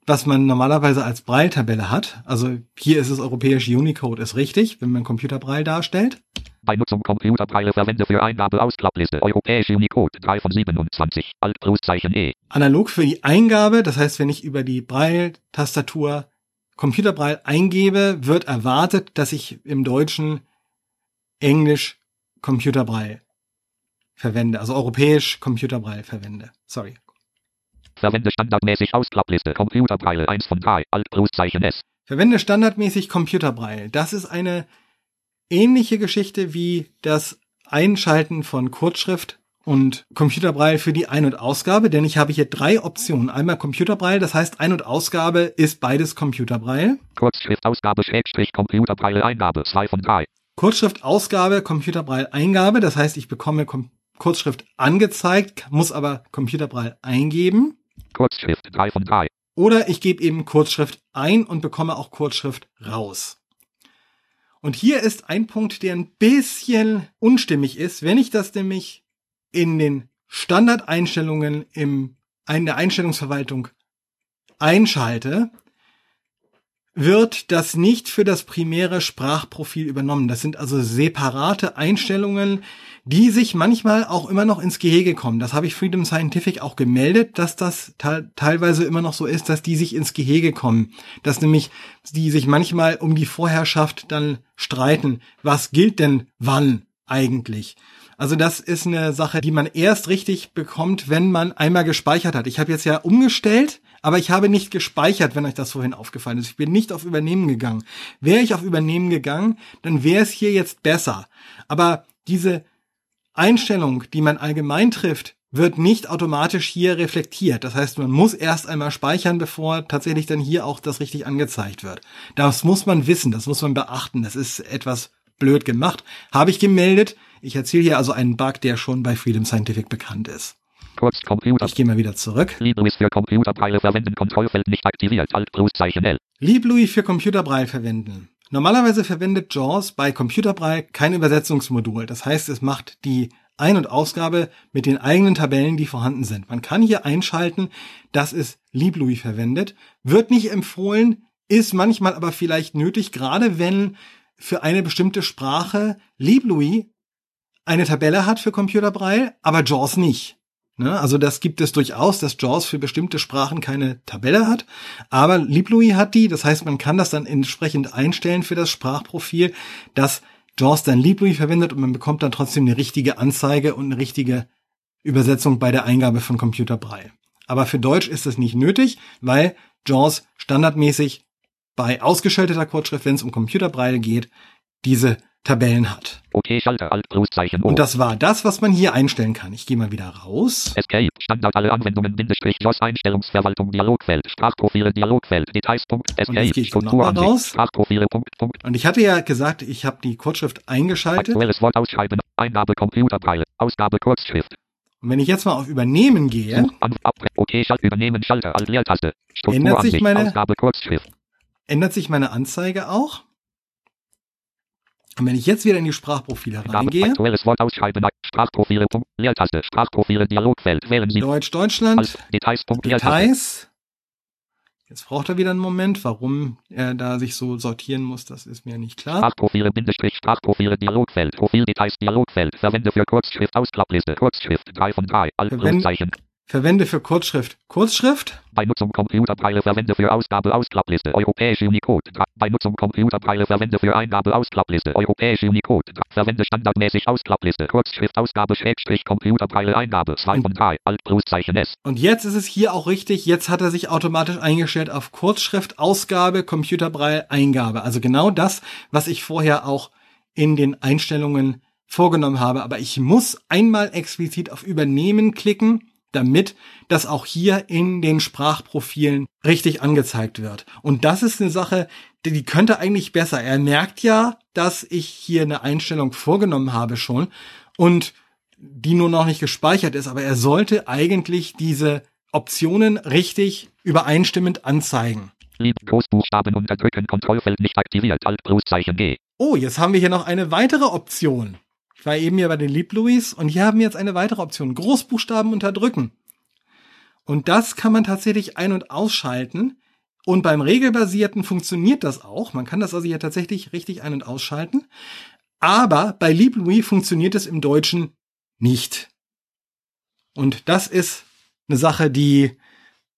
was man normalerweise als Braille-Tabelle hat. Also hier ist es europäische Unicode, ist richtig, wenn man Computerbraille darstellt. Bei Nutzung Computerbraille verwende für Eingabe Ausklappliste europäische Unicode 3 von 27 Alt Großzeichen E. Analog für die Eingabe, das heißt, wenn ich über die Braille-Tastatur Computerbraille eingebe, wird erwartet, dass ich im Deutschen Englisch Computerbraille verwende, also europäisch Computerbraille verwende. Sorry, Verwende standardmäßig Ausklappliste Computerbraille 1 von 3 Alt Großzeichen S. Verwende standardmäßig Computerbraille. Das ist eine ähnliche Geschichte wie das Einschalten von Kurzschrift und Computerbraille für die Ein- und Ausgabe, denn ich habe hier drei Optionen. Einmal Computerbraille, das heißt Ein- und Ausgabe ist beides Computerbraille. Kurzschriftausgabe Schrägstrich Computerbraille Eingabe 2 von 3. Kurzschriftausgabe Computerbraille Eingabe, das heißt ich bekomme Com Kurzschrift angezeigt, muss aber Computerbraille eingeben. Kurzschrift 3 von 3. Oder ich gebe eben Kurzschrift ein und bekomme auch Kurzschrift raus. Und hier ist ein Punkt, der ein bisschen unstimmig ist. Wenn ich das nämlich in den Standardeinstellungen im, in der Einstellungsverwaltung einschalte, wird das nicht für das primäre Sprachprofil übernommen. Das sind also separate Einstellungen, die sich manchmal auch immer noch ins Gehege kommen. Das habe ich Freedom Scientific auch gemeldet, dass das te teilweise immer noch so ist, dass die sich ins Gehege kommen. Dass nämlich die sich manchmal um die Vorherrschaft dann streiten. Was gilt denn wann eigentlich? Also das ist eine Sache, die man erst richtig bekommt, wenn man einmal gespeichert hat. Ich habe jetzt ja umgestellt aber ich habe nicht gespeichert, wenn euch das vorhin aufgefallen ist. Ich bin nicht auf Übernehmen gegangen. Wäre ich auf Übernehmen gegangen, dann wäre es hier jetzt besser. Aber diese Einstellung, die man allgemein trifft, wird nicht automatisch hier reflektiert. Das heißt, man muss erst einmal speichern, bevor tatsächlich dann hier auch das richtig angezeigt wird. Das muss man wissen, das muss man beachten. Das ist etwas blöd gemacht. Habe ich gemeldet. Ich erzähle hier also einen Bug, der schon bei Freedom Scientific bekannt ist. Kurz Computer. Ich gehe mal wieder zurück. LibLouis für Computerpreile verwenden. Kontrollfeld nicht aktiviert. Alt L. LibLouis für Computerbraille verwenden. Normalerweise verwendet JAWS bei Computerbraille kein Übersetzungsmodul. Das heißt, es macht die ein- und Ausgabe mit den eigenen Tabellen, die vorhanden sind. Man kann hier einschalten, dass es LibLouis verwendet. Wird nicht empfohlen, ist manchmal aber vielleicht nötig, gerade wenn für eine bestimmte Sprache LibLouis eine Tabelle hat für Computerbraille, aber JAWS nicht. Ne? Also das gibt es durchaus, dass JAWS für bestimmte Sprachen keine Tabelle hat, aber LibLouis hat die. Das heißt, man kann das dann entsprechend einstellen für das Sprachprofil, dass JAWS dann LibLouis verwendet und man bekommt dann trotzdem eine richtige Anzeige und eine richtige Übersetzung bei der Eingabe von Computerbraille. Aber für Deutsch ist das nicht nötig, weil JAWS standardmäßig bei ausgeschalteter Kurzschrift, wenn es um Computerbraille geht, diese Tabellen hat. Okay, Schalter, Alt, Großzeichen O. Und das war das, was man hier einstellen kann. Ich gehe mal wieder raus. Escape, Standard alle Anwendungen, Bindestrich, JOS, Einstellungsverwaltung, Dialogfeld, Sprachprofile, Dialogfeld, Details, Punkt, Escape, Strukturansicht, raus. Sprachprofile, Punkt, Punkt, Und ich hatte ja gesagt, ich habe die Kurzschrift eingeschaltet. aktuelles Wort ausschreiben, Eingabe, Computerpreile, Ausgabe, Kurzschrift, Und wenn ich jetzt mal auf Übernehmen gehe, Such, an, ab, okay, Schalt, übernehmen, Schalter, Alt, Leertaste, Ändert sich meine- Ausgabe, Kurzschrift, ändert sich meine Anzeige auch. Und wenn ich jetzt wieder in die Sprachprofile reingehe, aktuelles Wort ausschreiben, Sprachprofile, Punkt, Leertaste, Sprachprofile, Dialogfeld, wählen Sie, Deutsch Deutschland, Alt, Details, Punkt, Details. Jetzt braucht er wieder einen Moment, warum er da sich so sortieren muss, das ist mir nicht klar. Sprachprofile, Bindestrich, Sprachprofile, Dialogfeld, Profildetails, Dialogfeld, verwende für Kurzschrift, Ausklappliste, Kurzschrift, 3 von 3, Alt, Großzeichen, Verwende für Kurzschrift Kurzschrift. Bei Nutzung Computerpreile verwende für Ausgabe Ausklappliste Europäische Unicode. Bei Nutzung Computerpreile verwende für Eingabe Ausklappliste Europäische Unicode. Verwende standardmäßig Ausklappliste Kurzschrift Ausgabe Schrägstrich Computerpreile Eingabe 2 von 3 Alt Großzeichen S. Und jetzt ist es hier auch richtig. Jetzt hat er sich automatisch eingestellt auf Kurzschrift, Ausgabe, Computerbraille, Eingabe. Also genau das, was ich vorher auch in den Einstellungen vorgenommen habe. Aber ich muss einmal explizit auf Übernehmen klicken, damit das auch hier in den Sprachprofilen richtig angezeigt wird. Und das ist eine Sache, die, könnte eigentlich besser. Er merkt ja, dass ich hier eine Einstellung vorgenommen habe schon und die nur noch nicht gespeichert ist, aber er sollte eigentlich diese Optionen richtig übereinstimmend anzeigen. Großbuchstaben unterdrücken Kontrollfeld nicht aktiviert Alt Großzeichen G. Oh, jetzt haben wir hier noch eine weitere Option. Ich war eben hier bei den LibLouis und hier haben wir jetzt eine weitere Option. Großbuchstaben unterdrücken. Und das kann man tatsächlich ein- und ausschalten. Und beim regelbasierten funktioniert das auch. Man kann das also hier tatsächlich richtig ein- und ausschalten. Aber bei LibLouis funktioniert es im Deutschen nicht. Und das ist eine Sache, die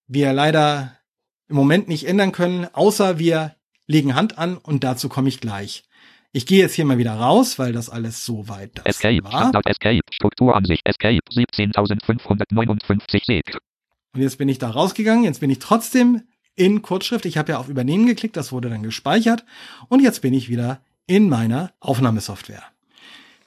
wir leider im Moment nicht ändern können, außer wir legen Hand an und dazu komme ich gleich. Ich gehe jetzt hier mal wieder raus, weil das alles so weit das Escape war. Standard Escape Strukturansicht Escape 17559 Sek. Und jetzt bin ich da rausgegangen, jetzt bin ich trotzdem in Kurzschrift. Ich habe ja auf Übernehmen geklickt, das wurde dann gespeichert. Und jetzt bin ich wieder in meiner Aufnahmesoftware.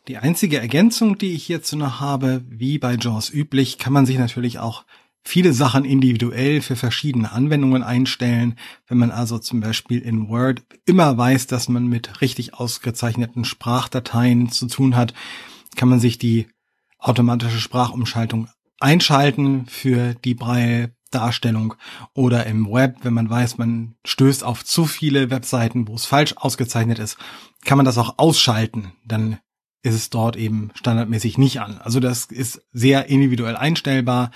Die einzige Ergänzung, die ich hierzu noch habe, wie bei JAWS üblich, kann man sich natürlich auch viele Sachen individuell für verschiedene Anwendungen einstellen. Wenn man also zum Beispiel in Word immer weiß, dass man mit richtig ausgezeichneten Sprachdateien zu tun hat, kann man sich die automatische Sprachumschaltung einschalten für die Braille-Darstellung oder im Web, wenn man weiß, man stößt auf zu viele Webseiten, wo es falsch ausgezeichnet ist, kann man das auch ausschalten. Dann ist es dort eben standardmäßig nicht an. Also das ist sehr individuell einstellbar.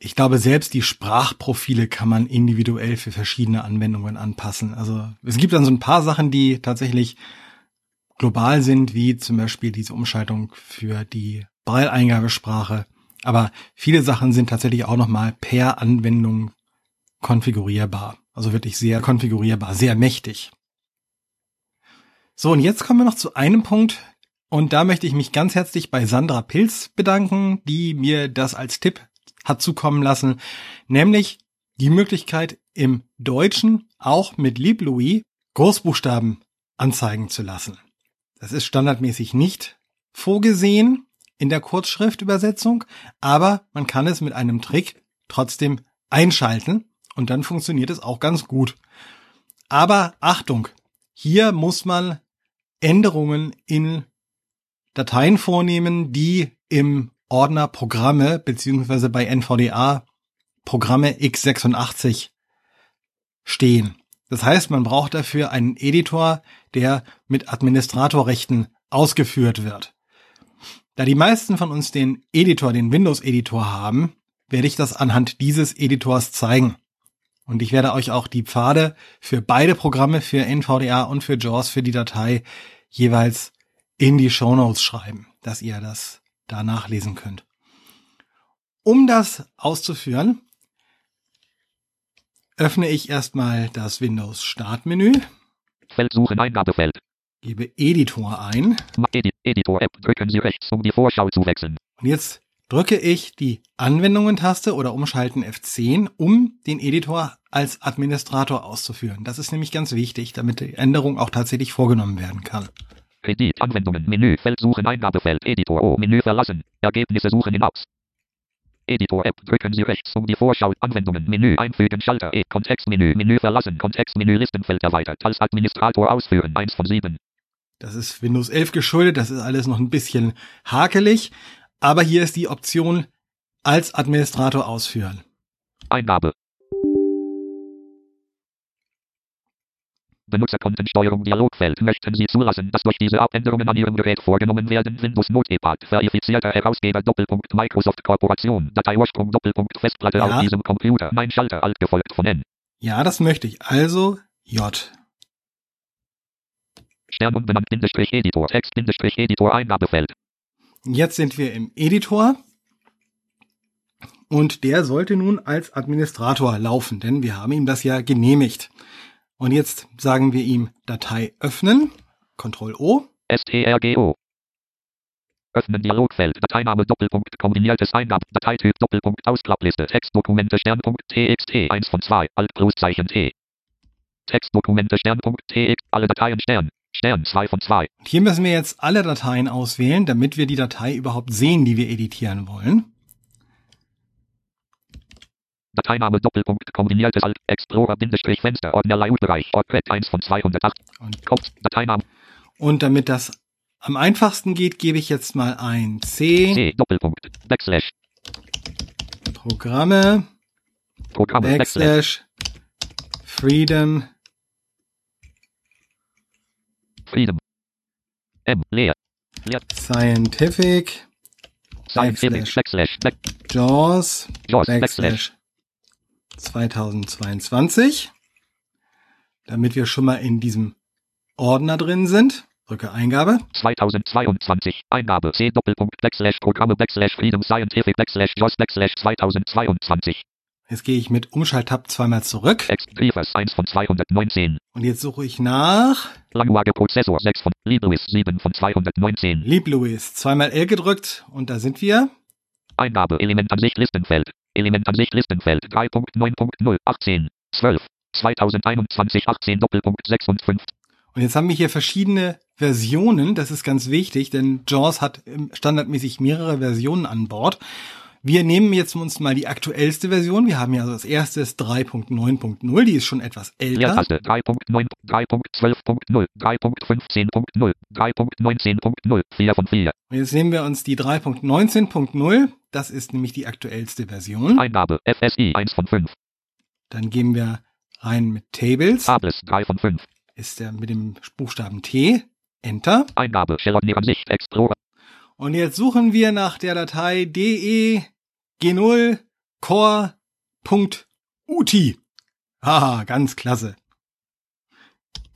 Ich glaube, selbst die Sprachprofile kann man individuell für verschiedene Anwendungen anpassen. Also es gibt dann so ein paar Sachen, die tatsächlich global sind, wie zum Beispiel diese Umschaltung für die Braille-Eingabesprache. Aber viele Sachen sind tatsächlich auch nochmal per Anwendung konfigurierbar. Also wirklich sehr konfigurierbar, sehr mächtig. So, und jetzt kommen wir noch zu einem Punkt. Und da möchte ich mich ganz herzlich bei Sandra Pilz bedanken, die mir das als Tipp hat zukommen lassen, nämlich die Möglichkeit im Deutschen auch mit LibLouis Großbuchstaben anzeigen zu lassen. Das ist standardmäßig nicht vorgesehen in der Kurzschriftübersetzung, aber man kann es mit einem Trick trotzdem einschalten und dann funktioniert es auch ganz gut. Aber Achtung, hier muss man Änderungen in Dateien vornehmen, die im Ordner Programme beziehungsweise bei NVDA Programme x86 stehen. Das heißt, man braucht dafür einen Editor, der mit Administratorrechten ausgeführt wird. Da die meisten von uns den Editor, den Windows-Editor haben, werde ich das anhand dieses Editors zeigen. Und ich werde euch auch die Pfade für beide Programme, für NVDA und für JAWS, für die Datei jeweils in die Show Notes schreiben, dass ihr das da nachlesen könnt. Um das auszuführen, öffne ich erstmal das Windows Startmenü. Feld suchen Eingabefeld. Gebe Editor ein. Edit, Editor App. Drücken Sie rechts, um die Vorschau zu wechseln. Und jetzt drücke ich die Anwendungen-Taste oder umschalten F10, um den Editor als Administrator auszuführen. Das ist nämlich ganz wichtig, damit die Änderung auch tatsächlich vorgenommen werden kann. Edit, Anwendungen, Menü, Feld suchen, Eingabefeld, Editor, O, Menü verlassen, Ergebnisse suchen in Apps. Editor App, drücken Sie rechts, um die Vorschau, Anwendungen, Menü, einfügen, Schalter, E, Kontextmenü, Menü verlassen, Kontextmenü, Listenfeld erweitert, als Administrator ausführen, 1 von 7. Das ist Windows 11 geschuldet, das ist alles noch ein bisschen hakelig, aber hier ist die Option als Administrator ausführen. Eingabe. Benutzerkontensteuerung Dialogfeld. Möchten Sie zulassen, dass durch diese Abänderungen an Ihrem Gerät vorgenommen werden? Windows Notepad. Verifizierter Herausgeber Doppelpunkt Microsoft Corporation. Dateiursprung Doppelpunkt Festplatte Ja. auf diesem Computer. Mein Schalter alt gefolgt von N. Ja, das möchte ich. Also J. Stern unbenannt Bindestrich Editor. Text Bindestrich Editor Eingabefeld. Jetzt sind wir im Editor. Und der sollte nun als Administrator laufen, denn wir haben ihm das ja genehmigt. Und jetzt sagen wir ihm Datei öffnen, Ctrl O. STRGO. Öffnen Dialogfeld. Dateiname Doppelpunkt kombiniertes Eingab. Dateityp Doppelpunkt Ausklappliste. Textdokumente Sternpunkt TXT 1 von 2. Alt Pluszeichen T. Textdokumente Sternpunkt TX. Alle Dateien Stern. Stern 2 von 2. Und hier müssen wir jetzt alle Dateien auswählen, damit wir die Datei überhaupt sehen, die wir editieren wollen. Dateiname Doppelpunkt kombiniertes Alt Explorer Bindestrich Fenster Ordner Layout-Bereich Ordpad 1 von 208 Und, Kopf Dateiname und damit das am einfachsten geht, gebe ich jetzt mal ein C, C Doppelpunkt Backslash. Programme, Programme Backslash. Backslash, Freedom, Freedom. M leer. Leer. Scientific, Scientific Backslash Back JAWS, JAWS Backslash. Backslash 2022, damit wir schon mal in diesem Ordner drin sind. Drücke Eingabe. 2022 Eingabe. C. Doppelpunkt. Backslash. Programme. Backslash. Freedom. Scientific. Backslash. JAWS Backslash. 2022 Jetzt gehe ich mit Umschalttab zweimal zurück. Briefers 1 von 219 und jetzt suche ich nach Language Prozessor. 6 von Libris 7 von 219 LibLouis. Zweimal L gedrückt. Und da sind wir. Eingabe. Elementansicht Listenfeld. Elementansicht Listenfeld 3.9.0 18 12 2021 18 Doppelpunkt 6 und 5. Und jetzt haben wir hier verschiedene Versionen. Das ist ganz wichtig, denn JAWS hat standardmäßig mehrere Versionen an Bord. Wir nehmen jetzt uns mal die aktuellste Version. Wir haben ja also das erste ist 3.9.0, die ist schon etwas älter. Leertaste 3.9 3.12.0 3.15.0 3.19.0 4 von 4. Und jetzt nehmen wir uns die 3.19.0, das ist nämlich die aktuellste Version. Eingabe FSI 1 von 5. Dann gehen wir rein mit Tables, Tables 3 von 5. ist der mit dem Buchstaben T, Enter. Eingabe Shellon Ansicht Explorer. Und jetzt suchen wir nach der Datei de g0 core.uti. Haha, ganz klasse.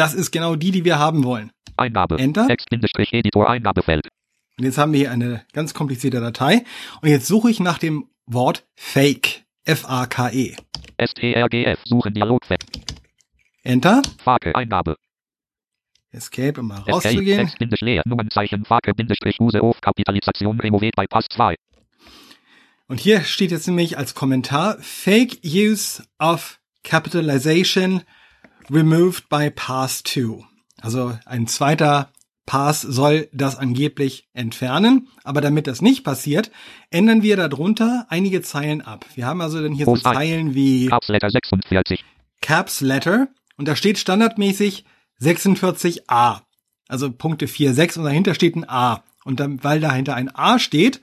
Das ist genau die, die wir haben wollen. Eingabe. Enter. Text-Editor Eingabefeld. Und jetzt haben wir hier eine ganz komplizierte Datei. Und jetzt suche ich nach dem Wort Fake. F-A-K-E. STRGF. Suchen Dialogfeld. Enter. Fake. Eingabe. Escape, um mal rauszugehen. Nummernzeichen. Auf. Kapitalisation. Removet bei Pass 2. Und hier steht jetzt nämlich als Kommentar Fake Use of Capitalization removed by Pass 2. Also ein zweiter Pass soll das angeblich entfernen. Aber damit das nicht passiert, ändern wir darunter einige Zeilen ab. Wir haben also dann hier so. Zeilen wie Caps Letter 46. Caps Letter und da steht standardmäßig 46a. Also Punkte 4, 6 und dahinter steht ein A. Und dann, weil dahinter ein A steht,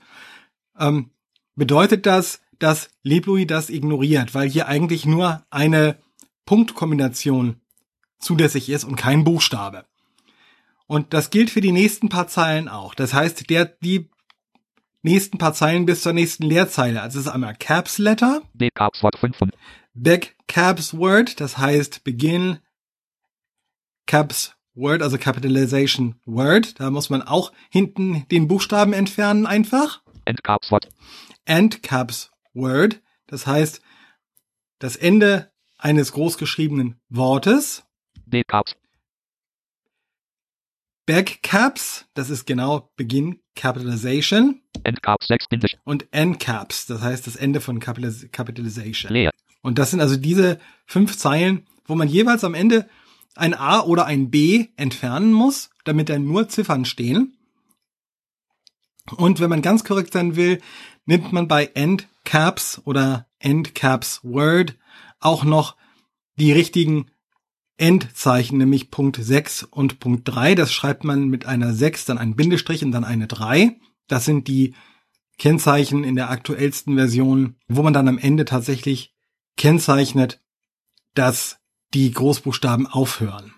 ähm, bedeutet das, dass LibLouis das ignoriert, weil hier eigentlich nur eine Punktkombination zulässig ist und kein Buchstabe. Und das gilt für die nächsten paar Zeilen auch. Das heißt, der, die nächsten paar Zeilen bis zur nächsten Leerzeile. Also es ist einmal Caps Letter, B. Caps Wort 5 von Back Caps Word, das heißt Beginn Caps Word, also Capitalization Word. Da muss man auch hinten den Buchstaben entfernen einfach. End Caps Wort. End Caps Word, das heißt das Ende eines großgeschriebenen Wortes. B. Caps. Back Caps, das ist genau Beginn Capitalization. End Caps 6 Bindestrich. Und End Caps, das heißt das Ende von Capital- Capitalization. Leer. Und das sind also diese fünf Zeilen, wo man jeweils am Ende ein A oder ein B entfernen muss, damit dann nur Ziffern stehen. Und wenn man ganz korrekt sein will, nimmt man bei End Caps oder End Caps Word auch noch die richtigen Endzeichen, nämlich Punkt 6 und Punkt 3. Das schreibt man mit einer 6, dann ein Bindestrich und dann eine 3. Das sind die Kennzeichen in der aktuellsten Version, wo man dann am Ende tatsächlich kennzeichnet, dass die Großbuchstaben aufhören.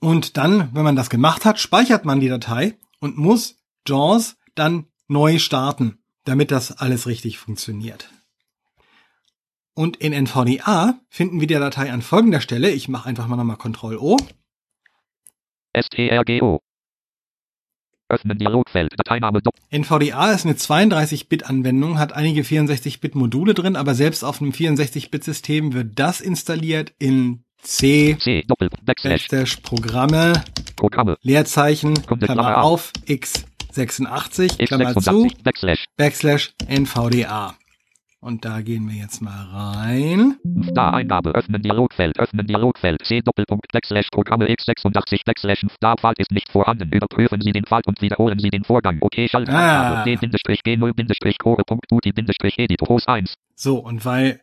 Und dann, wenn man das gemacht hat, speichert man die Datei und muss JAWS dann neu starten, damit das alles richtig funktioniert. Und in NVDA finden wir die Datei an folgender Stelle. Ich mache einfach mal nochmal Ctrl O. STRGO. Öffnen Dialogfeld. Dateiname. NVDA ist eine 32-Bit-Anwendung, hat einige 64-Bit-Module drin, aber selbst auf einem 64-Bit-System wird das installiert in C, C. Backslash. Programme, Programme. Leerzeichen, Klammer auf, x86, Klammer zu, X86. Backslash. Backslash NVDA. Und da gehen wir jetzt mal rein. Da Eingabe. Öffnen Dialogfeld. Öffnen Dialogfeld. C. Doppelpunkt. Backslash. Programme x86. Backslash. Da Pfad ist nicht vorhanden. Überprüfen Sie den Pfad und wiederholen Sie den Vorgang. Okay. Ah. Schaltangabe. D-G0-Core.uti-Editor. Groß 1. So, und weil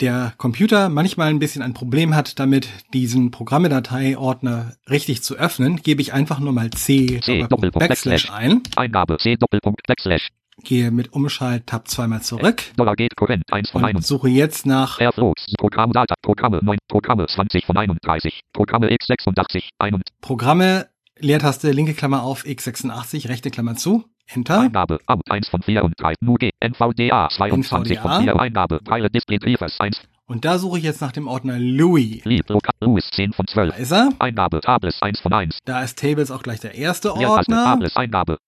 der Computer manchmal ein bisschen ein Problem hat, damit diesen Programmedateiordner richtig zu öffnen, gebe ich einfach nur mal C, C, Doppelpunkt Backslash. ein, Eingabe. C. Doppelpunkt. Backslash. Gehe mit Umschalt-Tab zweimal zurück Dollar geht Korrent. 1 von und 1. suche jetzt nach Airflows. Programm Data. Programme 9. Programme 20 von 31. Programme x86. 1. Programme, Leertaste, linke Klammer auf, x86, rechte Klammer zu, Enter. Eingabe. Amt 1 von 34. NUG. NVDA 22 von NVDA. 4. Eingabe. Braille Display Briefers 1. Und da suche ich jetzt nach dem Ordner Louis. Louis 10 von Da 12. ist er. Eingabe. Tables 1 von 1. Da ist Tables auch gleich der erste. Ordner. Tables. Eingabe.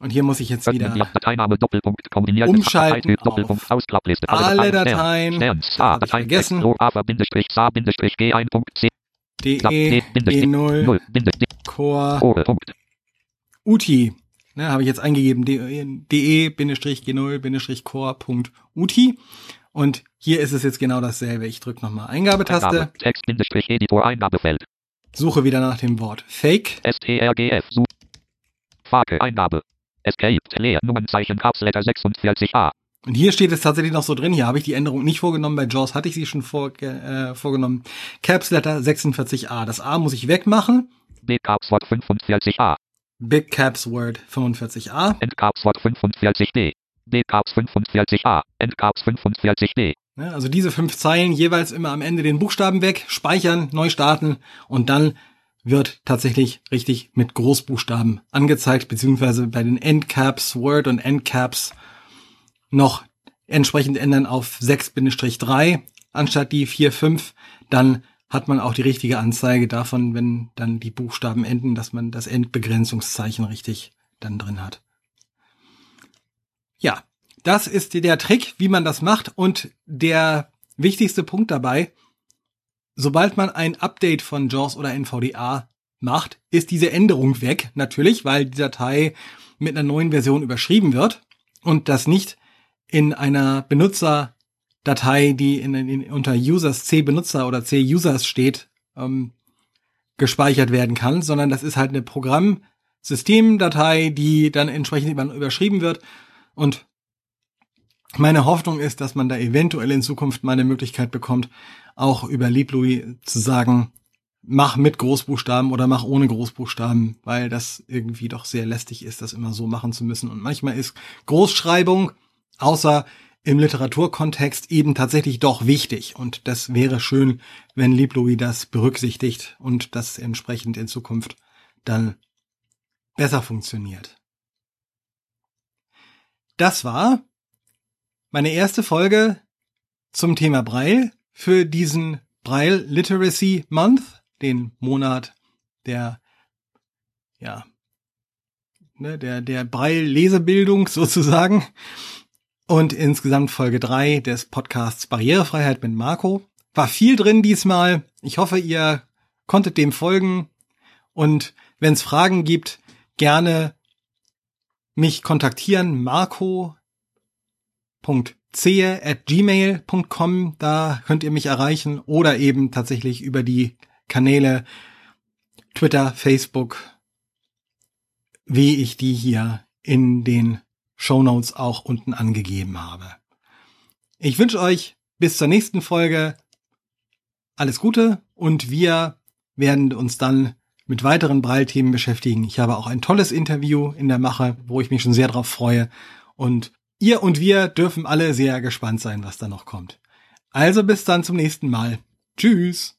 Und hier muss ich jetzt wieder Umschalten auf alle Dateien. Vergessen. G1.c. DE, D. Bindestrich. G0, 0. Bindestrich. Core. UTI. Ne, habe ich jetzt eingegeben, de-core.uti. Und hier ist es jetzt genau dasselbe. Ich drücke nochmal Eingabetaste, Eingabe. Text. Bindestrich. Editor. Eingabefeld. suche wieder nach dem Wort Fake. STRGF. Fake. Eingabe. Escape. Leer. Nummernzeichen. Caps Letter 46a. Und hier steht es tatsächlich noch so drin, hier habe ich die Änderung nicht vorgenommen, bei JAWS hatte ich sie schon vor, äh, vorgenommen. Caps Letter 46a. Das A muss ich wegmachen. Big Caps Wort 45a. Big Caps Word 45a. End Caps Wort 45d. Big Caps 45a. End Caps 45d. Ne, also diese fünf Zeilen jeweils immer am Ende den Buchstaben weg, speichern, neu starten und dann wird tatsächlich richtig mit Großbuchstaben angezeigt, beziehungsweise bei den Endcaps, Word und Endcaps noch entsprechend ändern auf 6-3 anstatt die 4, 5, dann hat man auch die richtige Anzeige davon, wenn dann die Buchstaben enden, dass man das Endbegrenzungszeichen richtig dann drin hat. Ja, das ist der Trick, wie man das macht und der wichtigste Punkt dabei, sobald man ein Update von JAWS oder NVDA macht, ist diese Änderung weg, natürlich, weil die Datei mit einer neuen Version überschrieben wird und das nicht in einer Benutzerdatei, die in, in, unter Users C Benutzer oder C Users steht, ähm, gespeichert werden kann, sondern das ist halt eine Programmsystemdatei, die dann entsprechend überschrieben wird. Und meine Hoffnung ist, dass man da eventuell in Zukunft mal eine Möglichkeit bekommt, auch über LibLouis zu sagen, mach mit Großbuchstaben oder mach ohne Großbuchstaben, weil das irgendwie doch sehr lästig ist, das immer so machen zu müssen. Und manchmal ist Großschreibung außer im Literaturkontext eben tatsächlich doch wichtig. Und das wäre schön, wenn LibLouis das berücksichtigt und das entsprechend in Zukunft dann besser funktioniert. Das war meine erste Folge zum Thema Braille für diesen Braille Literacy Month, den Monat der, ja, ne, der, der Braille Lesebildung sozusagen und insgesamt Folge drei des Podcasts Barrierefreiheit mit Marco. War viel drin diesmal. Ich hoffe, ihr konntet dem folgen. Und wenn es Fragen gibt, gerne mich kontaktieren. At gmail.com. Da könnt ihr mich erreichen. Oder eben tatsächlich über die Kanäle Twitter, Facebook, wie ich die hier in den Shownotes auch unten angegeben habe. Ich wünsche euch bis zur nächsten Folge alles Gute und wir werden uns dann mit weiteren Breilthemen beschäftigen. Ich habe auch ein tolles Interview in der Mache, wo ich mich schon sehr drauf freue. Und ihr und wir dürfen alle sehr gespannt sein, was da noch kommt. Also bis dann zum nächsten Mal. Tschüss.